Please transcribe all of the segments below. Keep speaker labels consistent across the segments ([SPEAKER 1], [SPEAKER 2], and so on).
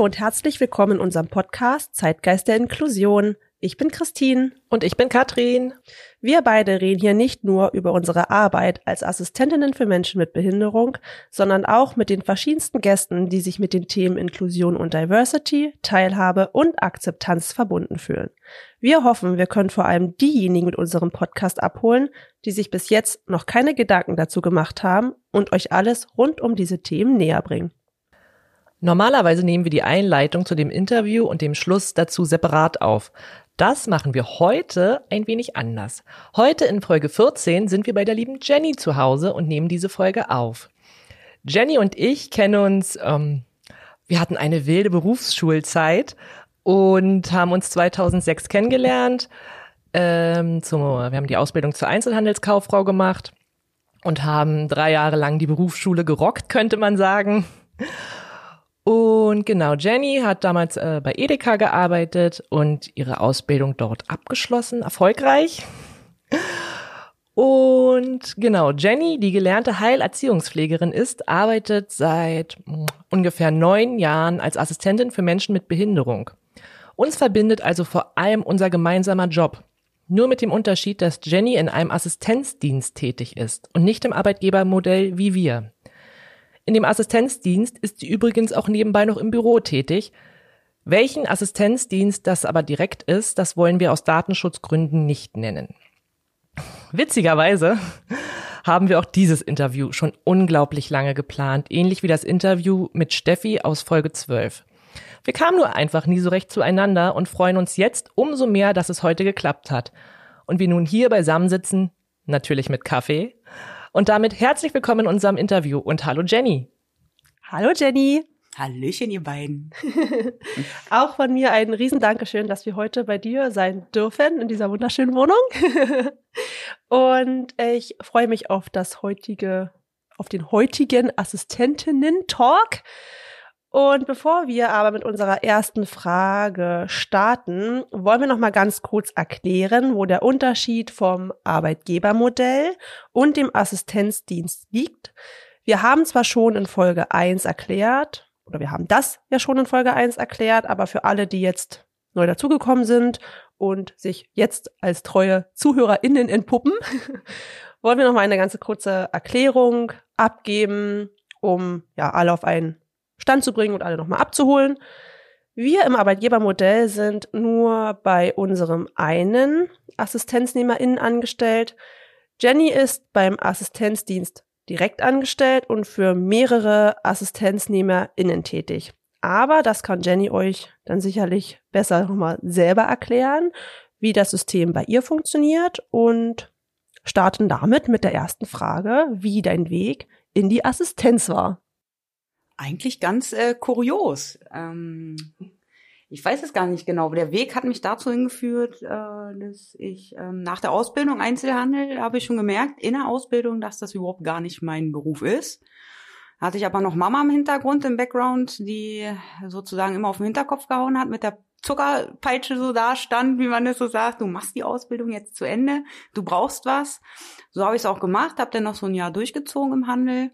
[SPEAKER 1] Hallo und herzlich willkommen in unserem Podcast Zeitgeist der Inklusion. Ich bin Christine.
[SPEAKER 2] Und ich bin Katrin.
[SPEAKER 1] Wir beide reden hier nicht nur über unsere Arbeit als Assistentinnen für Menschen mit Behinderung, sondern auch mit den verschiedensten Gästen, die sich mit den Themen Inklusion und Diversity, Teilhabe und Akzeptanz verbunden fühlen. Wir hoffen, wir können vor allem diejenigen mit unserem Podcast abholen, die sich bis jetzt noch keine Gedanken dazu gemacht haben und euch alles rund um diese Themen näher bringen.
[SPEAKER 2] Normalerweise nehmen wir die Einleitung zu dem Interview und dem Schluss dazu separat auf. Das machen wir heute ein wenig anders. Heute in Folge 14 sind wir bei der lieben Jenny zu Hause und nehmen diese Folge auf. Jenny und ich kennen uns, ähm, wir hatten eine wilde Berufsschulzeit und haben uns 2006 kennengelernt. Ähm, zum, wir haben die Ausbildung zur Einzelhandelskauffrau gemacht und haben drei Jahre lang die Berufsschule gerockt, könnte man sagen. Und genau, Jenny hat damals äh, bei Edeka gearbeitet und ihre Ausbildung dort abgeschlossen, erfolgreich. Und genau, Jenny, die gelernte Heilerziehungspflegerin ist, arbeitet seit mm, ungefähr neun Jahren als Assistentin für Menschen mit Behinderung. Uns verbindet also vor allem unser gemeinsamer Job. Nur mit dem Unterschied, dass Jenny in einem Assistenzdienst tätig ist und nicht im Arbeitgebermodell wie wir. In dem Assistenzdienst ist sie übrigens auch nebenbei noch im Büro tätig. Welchen Assistenzdienst das aber direkt ist, das wollen wir aus Datenschutzgründen nicht nennen. Witzigerweise haben wir auch dieses Interview schon unglaublich lange geplant, ähnlich wie das Interview mit Steffi aus Folge 12. Wir kamen nur einfach nie so recht zueinander und freuen uns jetzt umso mehr, dass es heute geklappt hat. Und wir nun hier beisammensitzen, natürlich mit Kaffee. Und damit herzlich willkommen in unserem Interview und hallo Jenny.
[SPEAKER 1] Hallo Jenny.
[SPEAKER 3] Hallöchen, ihr beiden.
[SPEAKER 1] Auch von mir ein riesen Dankeschön, dass wir heute bei dir sein dürfen in dieser wunderschönen Wohnung. Und ich freue mich auf das heutige, auf den heutigen Assistentinnen-Talk. Und bevor wir aber mit unserer ersten Frage starten, wollen wir noch mal ganz kurz erklären, wo der Unterschied vom Arbeitgebermodell und dem Assistenzdienst liegt. Wir haben zwar schon in Folge 1 erklärt, oder wir haben das ja schon in Folge 1 erklärt, aber für alle, die jetzt neu dazugekommen sind und sich jetzt als treue ZuhörerInnen entpuppen, wollen wir noch mal eine ganz kurze Erklärung abgeben, um ja alle auf einen Stand zu bringen und alle nochmal abzuholen. Wir im Arbeitgebermodell sind nur bei unserem einen AssistenznehmerInnen angestellt. Jenny ist beim Assistenzdienst direkt angestellt und für mehrere AssistenznehmerInnen tätig. Aber das kann Jenny euch dann sicherlich besser nochmal selber erklären, wie das System bei ihr funktioniert und starten damit mit der ersten Frage, wie dein Weg in die Assistenz war
[SPEAKER 3] eigentlich ganz äh, kurios. Ähm, ich weiß es gar nicht genau, aber der Weg hat mich dazu hingeführt, äh, dass ich ähm, nach der Ausbildung Einzelhandel habe ich schon gemerkt, in der Ausbildung, dass das überhaupt gar nicht mein Beruf ist. Hatte ich aber noch Mama im Hintergrund, im Background, die sozusagen immer auf den Hinterkopf gehauen hat, mit der Zuckerpeitsche so da stand, wie man das so sagt, du machst die Ausbildung jetzt zu Ende, du brauchst was. So habe ich es auch gemacht, habe dann noch so ein Jahr durchgezogen im Handel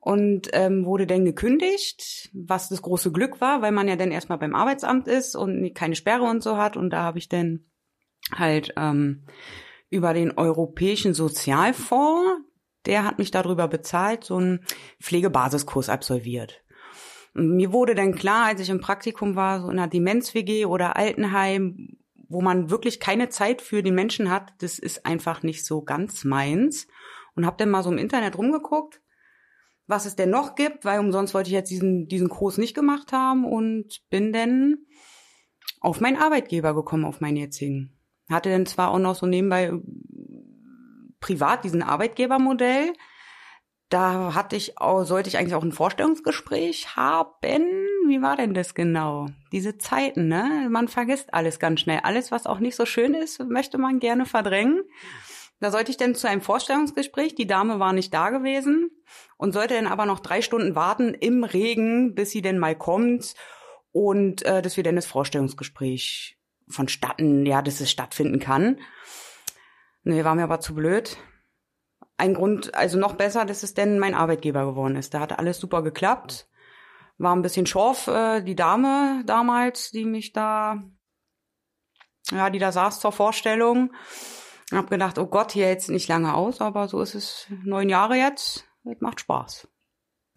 [SPEAKER 3] und ähm, wurde dann gekündigt, was das große Glück war, weil man ja dann erstmal beim Arbeitsamt ist und keine Sperre und so hat. Und da habe ich dann halt ähm, über den Europäischen Sozialfonds, der hat mich darüber bezahlt, so einen Pflegebasiskurs absolviert. Und mir wurde dann klar, als ich im Praktikum war, so in einer Demenz-WG oder Altenheim, wo man wirklich keine Zeit für den Menschen hat, das ist einfach nicht so ganz meins. Und habe dann mal so im Internet rumgeguckt was es denn noch gibt, weil umsonst wollte ich jetzt diesen, diesen Kurs nicht gemacht haben und bin dann auf meinen Arbeitgeber gekommen, auf meinen jetzigen. Hatte dann zwar auch noch so nebenbei äh, privat diesen Arbeitgebermodell. Da hatte ich auch, sollte ich eigentlich auch ein Vorstellungsgespräch haben. Wie war denn das genau? Diese Zeiten, ne? Man vergisst alles ganz schnell. Alles, was auch nicht so schön ist, möchte man gerne verdrängen. Da sollte ich dann zu einem Vorstellungsgespräch. Die Dame war nicht da gewesen und sollte dann aber noch drei Stunden warten im Regen, bis sie denn mal kommt und äh, dass wir dann das Vorstellungsgespräch vonstatten, ja, dass es stattfinden kann. Nee, war mir aber zu blöd. Ein Grund, also noch besser, dass es denn mein Arbeitgeber geworden ist. Da hat alles super geklappt. War ein bisschen schorf, äh, die Dame damals, die mich da, ja, die da saß zur Vorstellung. Hab gedacht, oh Gott, hier jetzt nicht lange aus, aber so ist es neun Jahre jetzt. Das macht Spaß.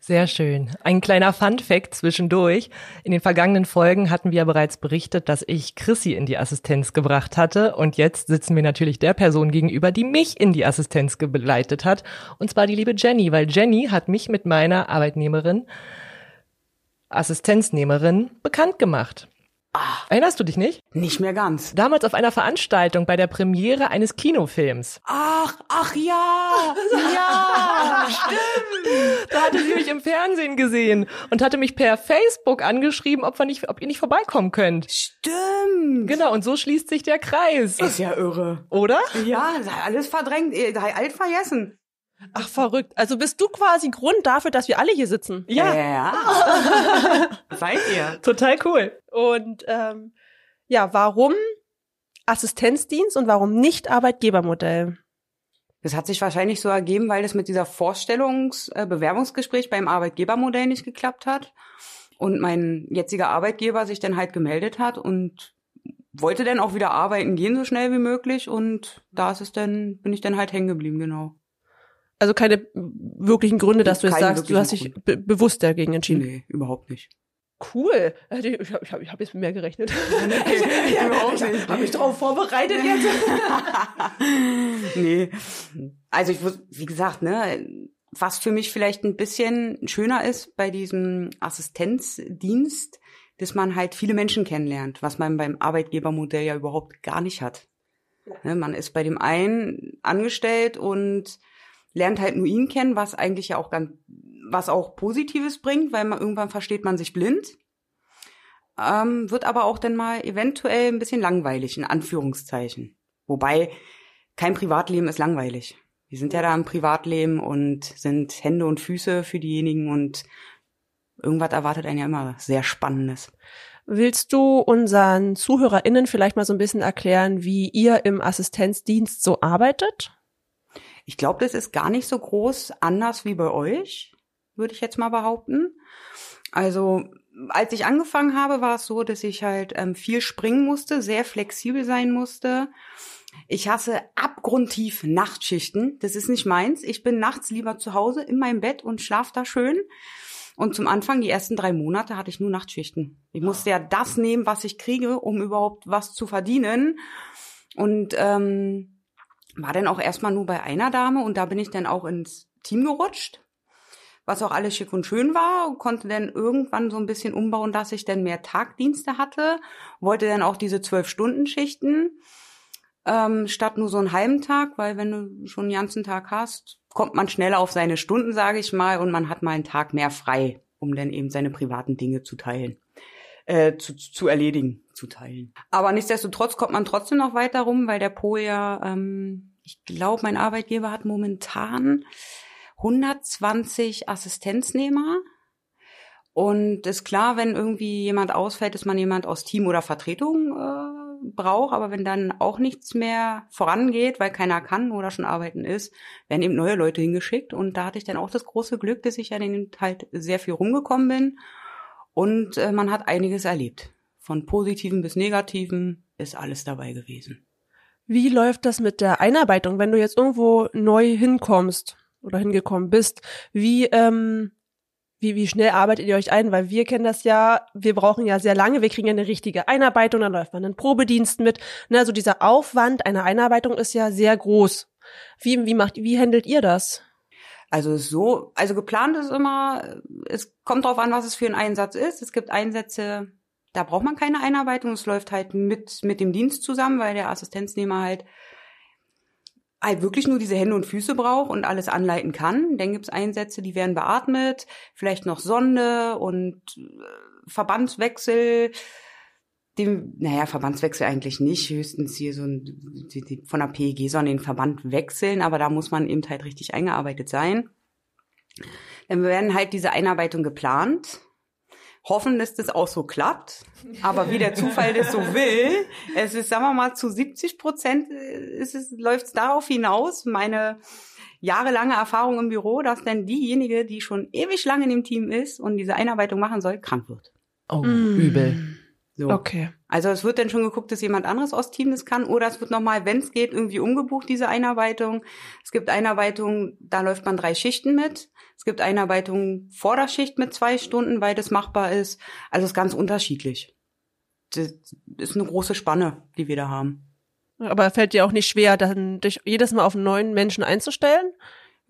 [SPEAKER 2] Sehr schön. Ein kleiner Fun-Fact zwischendurch. In den vergangenen Folgen hatten wir ja bereits berichtet, dass ich Chrissy in die Assistenz gebracht hatte. Und jetzt sitzen wir natürlich der Person gegenüber, die mich in die Assistenz geleitet hat. Und zwar die liebe Jenny, weil Jenny hat mich mit meiner Arbeitnehmerin, Assistenznehmerin, bekannt gemacht.
[SPEAKER 3] Ah,
[SPEAKER 2] Erinnerst du dich nicht?
[SPEAKER 3] nicht mehr ganz.
[SPEAKER 2] Damals auf einer Veranstaltung bei der Premiere eines Kinofilms.
[SPEAKER 3] Ach, ach ja, ja, stimmt.
[SPEAKER 2] Da hatte sie mich im Fernsehen gesehen und hatte mich per Facebook angeschrieben, ob, wir nicht, ob ihr nicht vorbeikommen könnt.
[SPEAKER 3] Stimmt.
[SPEAKER 2] Genau, und so schließt sich der Kreis.
[SPEAKER 3] Ist ja irre.
[SPEAKER 2] Oder?
[SPEAKER 3] Ja, alles verdrängt, alt vergessen.
[SPEAKER 1] Ach, verrückt. Also bist du quasi Grund dafür, dass wir alle hier sitzen.
[SPEAKER 2] Ja,
[SPEAKER 3] ja. Seid ihr?
[SPEAKER 2] total cool.
[SPEAKER 1] Und ähm, ja, warum Assistenzdienst und warum nicht Arbeitgebermodell?
[SPEAKER 3] Das hat sich wahrscheinlich so ergeben, weil das mit dieser Vorstellungs-, äh, Bewerbungsgespräch beim Arbeitgebermodell nicht geklappt hat. Und mein jetziger Arbeitgeber sich dann halt gemeldet hat und wollte dann auch wieder arbeiten gehen, so schnell wie möglich. Und da ist es dann, bin ich dann halt hängen geblieben, genau.
[SPEAKER 1] Also keine wirklichen Gründe, dass du jetzt sagst, du hast dich be bewusst dagegen entschieden.
[SPEAKER 3] Nee, überhaupt nicht.
[SPEAKER 1] Cool. Also Ich habe ich hab, ich jetzt mit mehr gerechnet.
[SPEAKER 3] überhaupt nicht.
[SPEAKER 1] Habe ich drauf vorbereitet jetzt?
[SPEAKER 3] nee. Also ich wus- wie gesagt, ne, was für mich vielleicht ein bisschen schöner ist bei diesem Assistenzdienst, dass man halt viele Menschen kennenlernt, was man beim Arbeitgebermodell ja überhaupt gar nicht hat. Ne, man ist bei dem einen angestellt und lernt halt nur ihn kennen, was eigentlich ja auch ganz, was auch Positives bringt, weil man irgendwann versteht man sich blind. Ähm, wird aber auch dann mal eventuell ein bisschen langweilig, in Anführungszeichen. Wobei kein Privatleben ist langweilig. Wir sind ja da im Privatleben und sind Hände und Füße für diejenigen und irgendwas erwartet einen ja immer sehr Spannendes.
[SPEAKER 1] Willst du unseren ZuhörerInnen vielleicht mal so ein bisschen erklären, wie ihr im Assistenzdienst so arbeitet?
[SPEAKER 3] Ich glaube, das ist gar nicht so groß anders wie bei euch, würde ich jetzt mal behaupten. Also, als ich angefangen habe, war es so, dass ich halt ähm, viel springen musste, sehr flexibel sein musste. Ich hasse abgrundtief Nachtschichten. Das ist nicht meins. Ich bin nachts lieber zu Hause in meinem Bett und schlaf da schön. Und zum Anfang, die ersten drei Monate, hatte ich nur Nachtschichten. Ich musste ja das nehmen, was ich kriege, um überhaupt was zu verdienen. Und ähm, war dann auch erstmal nur bei einer Dame und da bin ich dann auch ins Team gerutscht, was auch alles schick und schön war und konnte dann irgendwann so ein bisschen umbauen, dass ich dann mehr Tagdienste hatte, wollte dann auch diese zwölf Stunden Schichten ähm, statt nur so einen halben Tag, weil wenn du schon den ganzen Tag hast, kommt man schneller auf seine Stunden, sage ich mal, und man hat mal einen Tag mehr frei, um dann eben seine privaten Dinge zu teilen, äh, zu, zu erledigen, zu teilen. Aber nichtsdestotrotz kommt man trotzdem noch weiter rum, weil der Po ja, ähm, ich glaube, mein Arbeitgeber hat momentan 120 Assistenznehmer. Und ist klar, wenn irgendwie jemand ausfällt, dass man jemand aus Team oder Vertretung äh, braucht, aber wenn dann auch nichts mehr vorangeht, weil keiner kann oder schon arbeiten ist, werden eben neue Leute hingeschickt. Und da hatte ich dann auch das große Glück, dass ich ja dann halt sehr viel rumgekommen bin. Und äh, man hat einiges erlebt. Von positiven bis negativen ist alles dabei gewesen.
[SPEAKER 1] Wie läuft das mit der Einarbeitung, wenn du jetzt irgendwo neu hinkommst oder hingekommen bist? Wie, ähm, wie, wie schnell arbeitet ihr euch ein? Weil wir kennen das ja, wir brauchen ja sehr lange, wir kriegen ja eine richtige Einarbeitung, dann läuft man einen Probedienst mit. Ne, also dieser Aufwand einer Einarbeitung ist ja sehr groß. Wie, wie macht, wie handelt ihr das?
[SPEAKER 3] Also so, also geplant ist immer, es kommt drauf an, was es für ein Einsatz ist. Es gibt Einsätze, Da braucht man keine Einarbeitung. Es läuft halt mit, mit dem Dienst zusammen, weil der Assistenznehmer halt halt wirklich nur diese Hände und Füße braucht und alles anleiten kann. Dann gibt's Einsätze, die werden beatmet, vielleicht noch Sonde und äh, Verbandswechsel. Dem, naja, Verbandswechsel eigentlich nicht, höchstens hier so ein, die, die, von der PEG sollen den Verband wechseln, aber da muss man eben halt richtig eingearbeitet sein. Dann werden halt diese Einarbeitung geplant hoffen, dass das auch so klappt. Aber wie der Zufall das so will, es ist, sagen wir mal, zu 70 Prozent äh, ist es, läuft es darauf hinaus, meine jahrelange Erfahrung im Büro, dass dann diejenige, die schon ewig lange in dem Team ist und diese Einarbeitung machen soll, krank wird.
[SPEAKER 2] Oh, mm. übel.
[SPEAKER 3] So.
[SPEAKER 1] Okay.
[SPEAKER 3] Also es wird dann schon geguckt, dass jemand anderes aus Team das kann oder es wird nochmal, wenn es geht, irgendwie umgebucht, diese Einarbeitung. Es gibt Einarbeitungen, da läuft man drei Schichten mit. Es gibt Einarbeitungen vor der Schicht mit zwei Stunden, weil das machbar ist. Also es ist ganz unterschiedlich. Das ist eine große Spanne, die wir da haben.
[SPEAKER 1] Aber fällt dir auch nicht schwer, dann dich jedes Mal auf einen neuen Menschen einzustellen?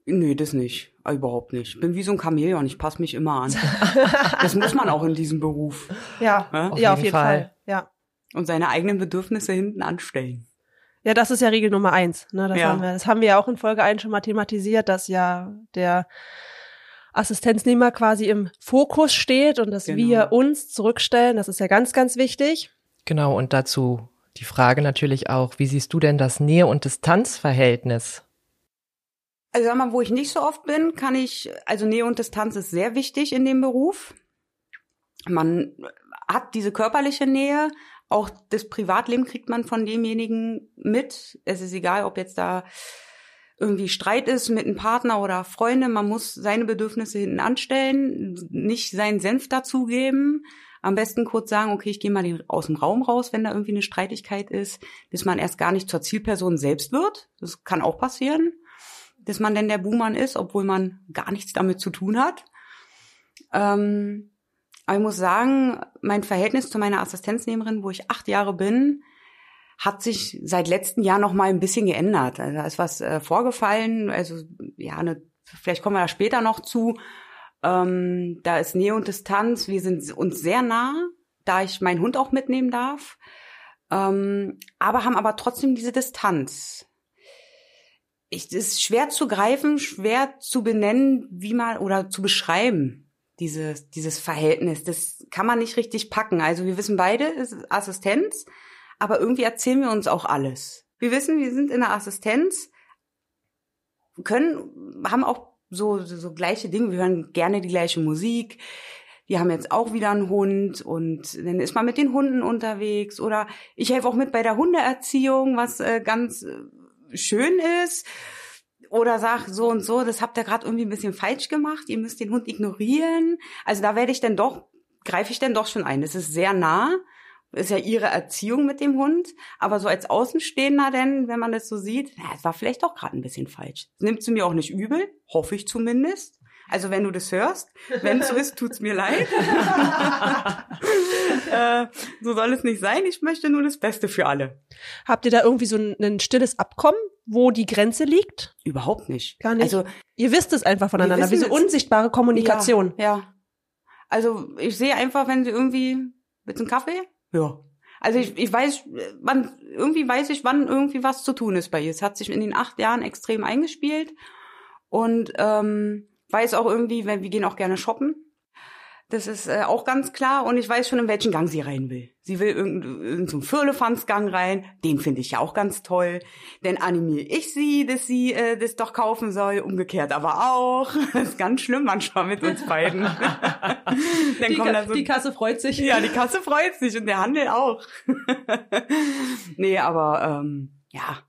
[SPEAKER 3] Nee, das nicht. Überhaupt nicht. Ich bin wie so ein Chamäleon, ich passe mich immer an. das muss man auch in diesem Beruf.
[SPEAKER 1] Ja, ja, auf, ja, jeden, auf jeden Fall. Fall. Ja.
[SPEAKER 3] Und seine eigenen Bedürfnisse hinten anstellen.
[SPEAKER 1] Ja, das ist ja Regel Nummer eins. Ne? Das, ja. haben wir, das haben wir ja auch in Folge 1 schon mal thematisiert, dass ja der Assistenznehmer quasi im Fokus steht und dass genau. wir uns zurückstellen. Das ist ja ganz, ganz wichtig.
[SPEAKER 2] Genau, und dazu die Frage natürlich auch, wie siehst du denn das Nähe- und Distanzverhältnis
[SPEAKER 3] also sag mal, wo ich nicht so oft bin, kann ich, also Nähe und Distanz ist sehr wichtig in dem Beruf. Man hat diese körperliche Nähe, auch das Privatleben kriegt man von demjenigen mit. Es ist egal, ob jetzt da irgendwie Streit ist mit einem Partner oder Freunde, man muss seine Bedürfnisse hinten anstellen, nicht seinen Senf dazugeben. Am besten kurz sagen, okay, ich gehe mal aus dem Raum raus, wenn da irgendwie eine Streitigkeit ist, bis man erst gar nicht zur Zielperson selbst wird. Das kann auch passieren dass man denn der Buhmann ist, obwohl man gar nichts damit zu tun hat. Ähm, aber ich muss sagen, mein Verhältnis zu meiner Assistenznehmerin, wo ich acht Jahre bin, hat sich seit letzten Jahr noch mal ein bisschen geändert. Also da ist was äh, vorgefallen. Also ja, ne, vielleicht kommen wir da später noch zu. Ähm, da ist Nähe und Distanz. Wir sind uns sehr nah, da ich meinen Hund auch mitnehmen darf. Ähm, aber haben aber trotzdem diese Distanz ich, es ist schwer zu greifen, schwer zu benennen, wie man oder zu beschreiben, dieses, dieses Verhältnis. Das kann man nicht richtig packen. Also wir wissen beide, es ist Assistenz, aber irgendwie erzählen wir uns auch alles. Wir wissen, wir sind in der Assistenz, können, haben auch so, so, so gleiche Dinge. Wir hören gerne die gleiche Musik. Die haben jetzt auch wieder einen Hund und dann ist man mit den Hunden unterwegs oder ich helfe auch mit bei der Hundeerziehung, was äh, ganz äh, schön ist oder sag so und so, das habt ihr gerade irgendwie ein bisschen falsch gemacht, ihr müsst den Hund ignorieren. Also da werde ich dann doch, greife ich dann doch schon ein. Das ist sehr nah, ist ja ihre Erziehung mit dem Hund, aber so als Außenstehender denn, wenn man das so sieht, na, es war vielleicht doch gerade ein bisschen falsch. Das nimmt sie mir auch nicht übel, hoffe ich zumindest. Also wenn du das hörst, wenn es so ist, tut's mir leid. äh, so soll es nicht sein. Ich möchte nur das Beste für alle.
[SPEAKER 1] Habt ihr da irgendwie so ein, ein stilles Abkommen, wo die Grenze liegt?
[SPEAKER 3] Überhaupt nicht.
[SPEAKER 1] Gar nicht. Also ihr wisst es einfach voneinander, wie so unsichtbare Kommunikation.
[SPEAKER 3] Ja, ja. Also ich sehe einfach, wenn sie irgendwie mit einem Kaffee, ja. Also ich, ich weiß, wann, irgendwie weiß ich, wann irgendwie was zu tun ist bei ihr. Es hat sich in den acht Jahren extrem eingespielt und ähm, weiß auch irgendwie, wenn wir gehen auch gerne shoppen. Das ist äh, auch ganz klar und ich weiß schon, in welchen Gang sie rein will. Sie will irgendeinen so Firlefanzgang rein, den finde ich ja auch ganz toll. Dann animiere ich sie, dass sie äh, das doch kaufen soll, umgekehrt aber auch. Das ist ganz schlimm manchmal mit uns beiden.
[SPEAKER 1] Dann die, kommt da so, die Kasse freut sich.
[SPEAKER 3] Ja, die Kasse freut sich und der Handel auch. nee, aber ähm, ja,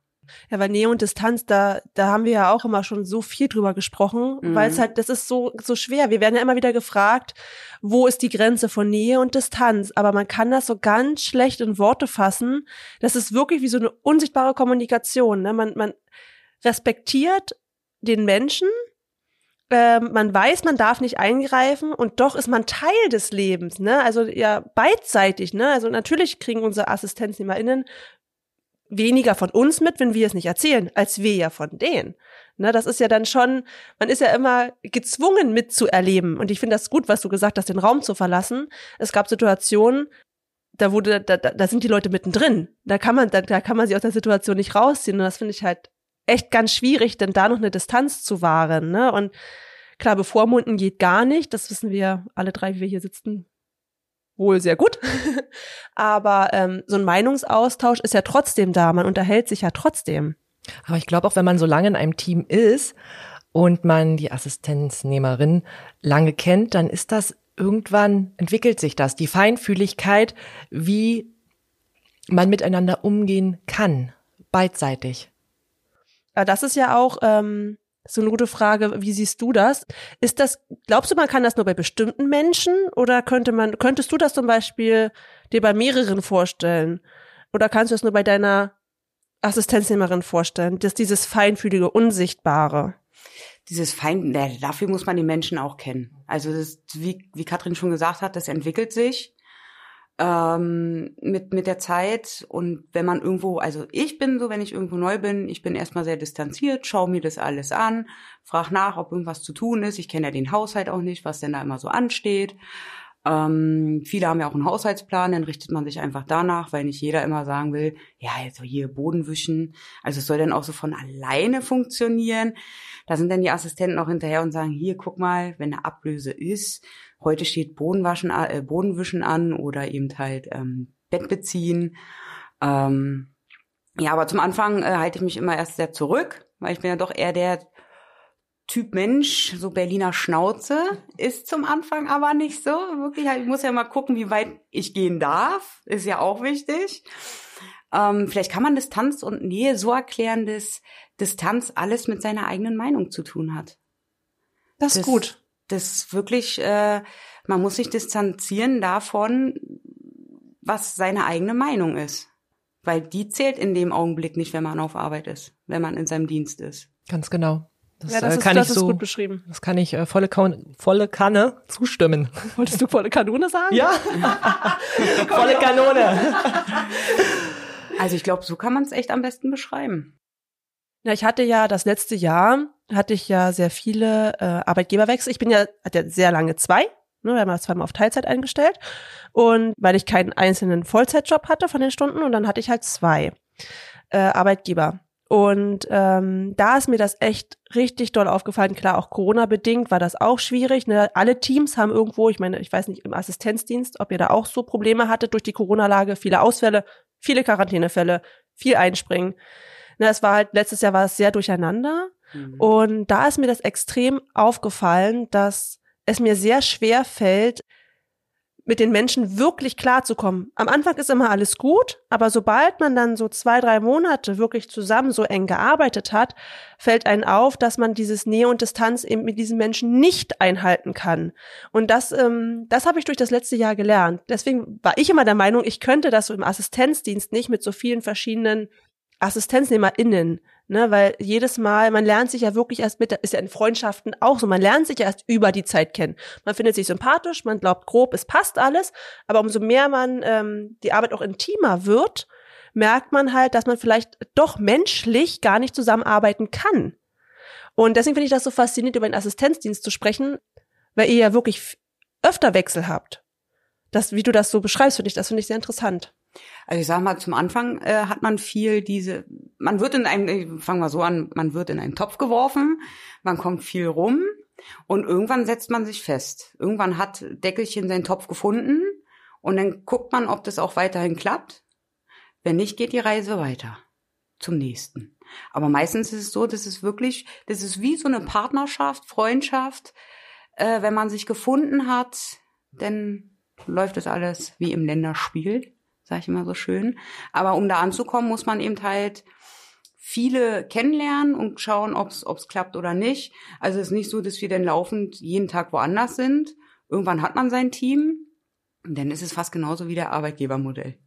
[SPEAKER 1] ja, weil Nähe und Distanz, da, da haben wir ja auch immer schon so viel drüber gesprochen, mhm. weil es halt, das ist so, so schwer. Wir werden ja immer wieder gefragt, wo ist die Grenze von Nähe und Distanz? Aber man kann das so ganz schlecht in Worte fassen. Das ist wirklich wie so eine unsichtbare Kommunikation. Ne? Man, man respektiert den Menschen, ähm, man weiß, man darf nicht eingreifen und doch ist man Teil des Lebens, ne? Also ja beidseitig, ne? Also natürlich kriegen unsere AssistenznehmerInnen weniger von uns mit, wenn wir es nicht erzählen, als wir ja von denen. Ne, das ist ja dann schon, man ist ja immer gezwungen mitzuerleben. Und ich finde das gut, was du gesagt hast, den Raum zu verlassen. Es gab Situationen, da wurde, da, da, sind die Leute mittendrin. Da kann man, da, da kann man sich aus der Situation nicht rausziehen. Und das finde ich halt echt ganz schwierig, denn da noch eine Distanz zu wahren. Ne? Und klar, bevormunden geht gar nicht. Das wissen wir alle drei, wie wir hier sitzen, wohl sehr gut. Aber ähm, so ein Meinungsaustausch ist ja trotzdem da. Man unterhält sich ja trotzdem.
[SPEAKER 2] Aber ich glaube auch, wenn man so lange in einem Team ist und man die Assistenznehmerin lange kennt, dann ist das irgendwann entwickelt sich das, die Feinfühligkeit, wie man miteinander umgehen kann, beidseitig.
[SPEAKER 1] Ja, das ist ja auch ähm, so eine gute Frage. Wie siehst du das? Ist das, glaubst du, man kann das nur bei bestimmten Menschen oder könnte man, könntest du das zum Beispiel dir bei mehreren vorstellen? Oder kannst du es nur bei deiner Assistenznehmerin vorstellen? Dass dieses feinfühlige, unsichtbare
[SPEAKER 3] dieses Fein, dafür muss man die Menschen auch kennen. Also das, wie, wie Katrin schon gesagt hat, das entwickelt sich ähm, mit, mit der Zeit. Und wenn man irgendwo, also ich bin so, wenn ich irgendwo neu bin, ich bin erstmal sehr distanziert, schaue mir das alles an, frage nach, ob irgendwas zu tun ist. Ich kenne ja den Haushalt auch nicht, was denn da immer so ansteht. Ähm, viele haben ja auch einen Haushaltsplan, dann richtet man sich einfach danach, weil nicht jeder immer sagen will, ja, also hier Boden wischen. Also es soll dann auch so von alleine funktionieren. Da sind dann die Assistenten auch hinterher und sagen, hier, guck mal, wenn eine Ablöse ist, heute steht Bodenwaschen, äh, Bodenwischen an oder eben halt ähm, Bett beziehen. Ähm, ja, aber zum Anfang äh, halte ich mich immer erst sehr zurück, weil ich bin ja doch eher der Typ Mensch, so Berliner Schnauze, ist zum Anfang aber nicht so. Wirklich, ich muss ja mal gucken, wie weit ich gehen darf. Ist ja auch wichtig. Ähm, vielleicht kann man Distanz und Nähe so erklären, dass Distanz alles mit seiner eigenen Meinung zu tun hat.
[SPEAKER 1] Das ist gut.
[SPEAKER 3] Das wirklich, äh, man muss sich distanzieren davon, was seine eigene Meinung ist. Weil die zählt in dem Augenblick nicht, wenn man auf Arbeit ist, wenn man in seinem Dienst ist.
[SPEAKER 2] Ganz genau.
[SPEAKER 1] Das, ja, das, äh, kann ist, das ich so, ist gut beschrieben.
[SPEAKER 2] Das kann ich äh, volle, volle Kanne zustimmen.
[SPEAKER 1] Wolltest du volle Kanone sagen?
[SPEAKER 2] Ja. volle Kanone.
[SPEAKER 3] also ich glaube, so kann man es echt am besten beschreiben.
[SPEAKER 1] Ja, ich hatte ja das letzte Jahr, hatte ich ja sehr viele äh, Arbeitgeberwechsel. Ich bin ja, hatte ja sehr lange zwei. Ne, wir haben das zweimal auf Teilzeit eingestellt. Und weil ich keinen einzelnen Vollzeitjob hatte von den Stunden und dann hatte ich halt zwei äh, Arbeitgeber. Und ähm, da ist mir das echt richtig doll aufgefallen. Klar, auch Corona-bedingt war das auch schwierig. Ne? Alle Teams haben irgendwo, ich meine, ich weiß nicht, im Assistenzdienst, ob ihr da auch so Probleme hattet durch die Corona-Lage, viele Ausfälle, viele Quarantänefälle, viel Einspringen. Ne, es war halt, letztes Jahr war es sehr durcheinander. Mhm. Und da ist mir das extrem aufgefallen, dass es mir sehr schwer fällt, mit den Menschen wirklich klarzukommen. Am Anfang ist immer alles gut, aber sobald man dann so zwei, drei Monate wirklich zusammen so eng gearbeitet hat, fällt einen auf, dass man dieses Nähe und Distanz eben mit diesen Menschen nicht einhalten kann. Und das, ähm, das habe ich durch das letzte Jahr gelernt. Deswegen war ich immer der Meinung, ich könnte das so im Assistenzdienst nicht mit so vielen verschiedenen AssistenznehmerInnen Ne, weil jedes Mal, man lernt sich ja wirklich erst mit, ist ja in Freundschaften auch so, man lernt sich ja erst über die Zeit kennen. Man findet sich sympathisch, man glaubt grob, es passt alles, aber umso mehr man ähm, die Arbeit auch intimer wird, merkt man halt, dass man vielleicht doch menschlich gar nicht zusammenarbeiten kann. Und deswegen finde ich das so faszinierend, über den Assistenzdienst zu sprechen, weil ihr ja wirklich öfter Wechsel habt. Das, wie du das so beschreibst, finde ich, das finde ich sehr interessant.
[SPEAKER 3] Also ich sag mal, zum Anfang äh, hat man viel diese, man wird in einem, fangen wir so an, man wird in einen Topf geworfen, man kommt viel rum und irgendwann setzt man sich fest. Irgendwann hat Deckelchen seinen Topf gefunden und dann guckt man, ob das auch weiterhin klappt. Wenn nicht, geht die Reise weiter zum nächsten. Aber meistens ist es so, dass es wirklich, das ist wie so eine Partnerschaft, Freundschaft. Äh, wenn man sich gefunden hat, dann läuft es alles wie im Länderspiel sage ich immer so schön. Aber um da anzukommen, muss man eben halt viele kennenlernen und schauen, ob es klappt oder nicht. Also es ist nicht so, dass wir dann laufend jeden Tag woanders sind. Irgendwann hat man sein Team. Und dann ist es fast genauso wie der Arbeitgebermodell.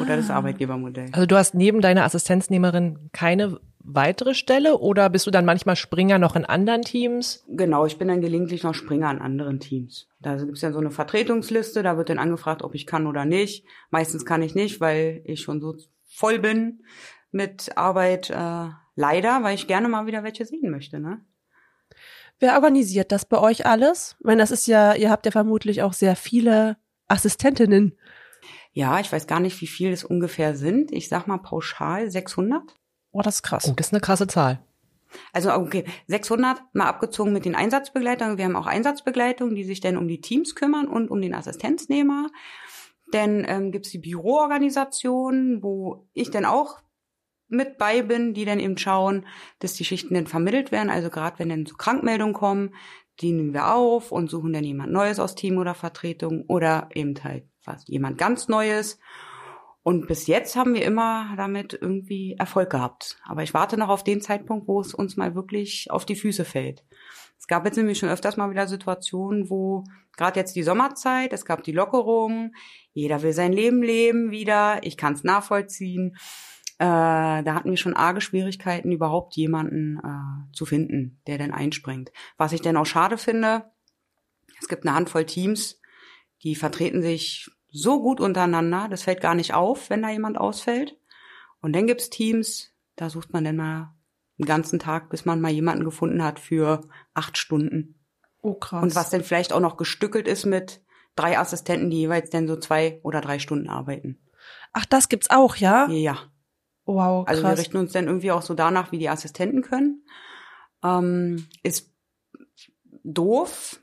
[SPEAKER 3] Oder das ah. Arbeitgebermodell.
[SPEAKER 2] Also du hast neben deiner Assistenznehmerin keine weitere Stelle oder bist du dann manchmal Springer noch in anderen Teams?
[SPEAKER 3] Genau, ich bin dann gelegentlich noch Springer in anderen Teams. Da gibt es ja so eine Vertretungsliste, da wird dann angefragt, ob ich kann oder nicht. Meistens kann ich nicht, weil ich schon so voll bin mit Arbeit. Äh, leider, weil ich gerne mal wieder welche sehen möchte. Ne?
[SPEAKER 1] Wer organisiert das bei euch alles? Ich meine, das ist ja, ihr habt ja vermutlich auch sehr viele Assistentinnen.
[SPEAKER 3] Ja, ich weiß gar nicht, wie viel es ungefähr sind. Ich sag mal pauschal 600.
[SPEAKER 1] Oh, das ist krass.
[SPEAKER 2] Oh, das ist eine krasse Zahl.
[SPEAKER 3] Also okay, 600 mal abgezogen mit den Einsatzbegleitern. Wir haben auch Einsatzbegleitungen, die sich dann um die Teams kümmern und um den Assistenznehmer. Dann ähm, gibt's die Büroorganisation, wo ich dann auch mit bei bin, die dann eben schauen, dass die Schichten dann vermittelt werden. Also gerade wenn dann so Krankmeldungen kommen, die nehmen wir auf und suchen dann jemand Neues aus Team oder Vertretung oder eben halt was, jemand ganz Neues. Und bis jetzt haben wir immer damit irgendwie Erfolg gehabt. Aber ich warte noch auf den Zeitpunkt, wo es uns mal wirklich auf die Füße fällt. Es gab jetzt nämlich schon öfters mal wieder Situationen, wo gerade jetzt die Sommerzeit, es gab die Lockerung, jeder will sein Leben leben wieder, ich kann es nachvollziehen. Äh, da hatten wir schon arge Schwierigkeiten, überhaupt jemanden äh, zu finden, der denn einspringt. Was ich denn auch schade finde, es gibt eine Handvoll Teams, die vertreten sich so gut untereinander, das fällt gar nicht auf, wenn da jemand ausfällt. Und dann gibt's Teams, da sucht man dann mal einen ganzen Tag, bis man mal jemanden gefunden hat für acht Stunden.
[SPEAKER 1] Oh, krass.
[SPEAKER 3] Und was dann vielleicht auch noch gestückelt ist mit drei Assistenten, die jeweils dann so zwei oder drei Stunden arbeiten.
[SPEAKER 1] Ach, das gibt's auch, ja?
[SPEAKER 3] Ja.
[SPEAKER 1] Wow, krass.
[SPEAKER 3] Also wir richten uns dann irgendwie auch so danach, wie die Assistenten können. Ähm, ist doof,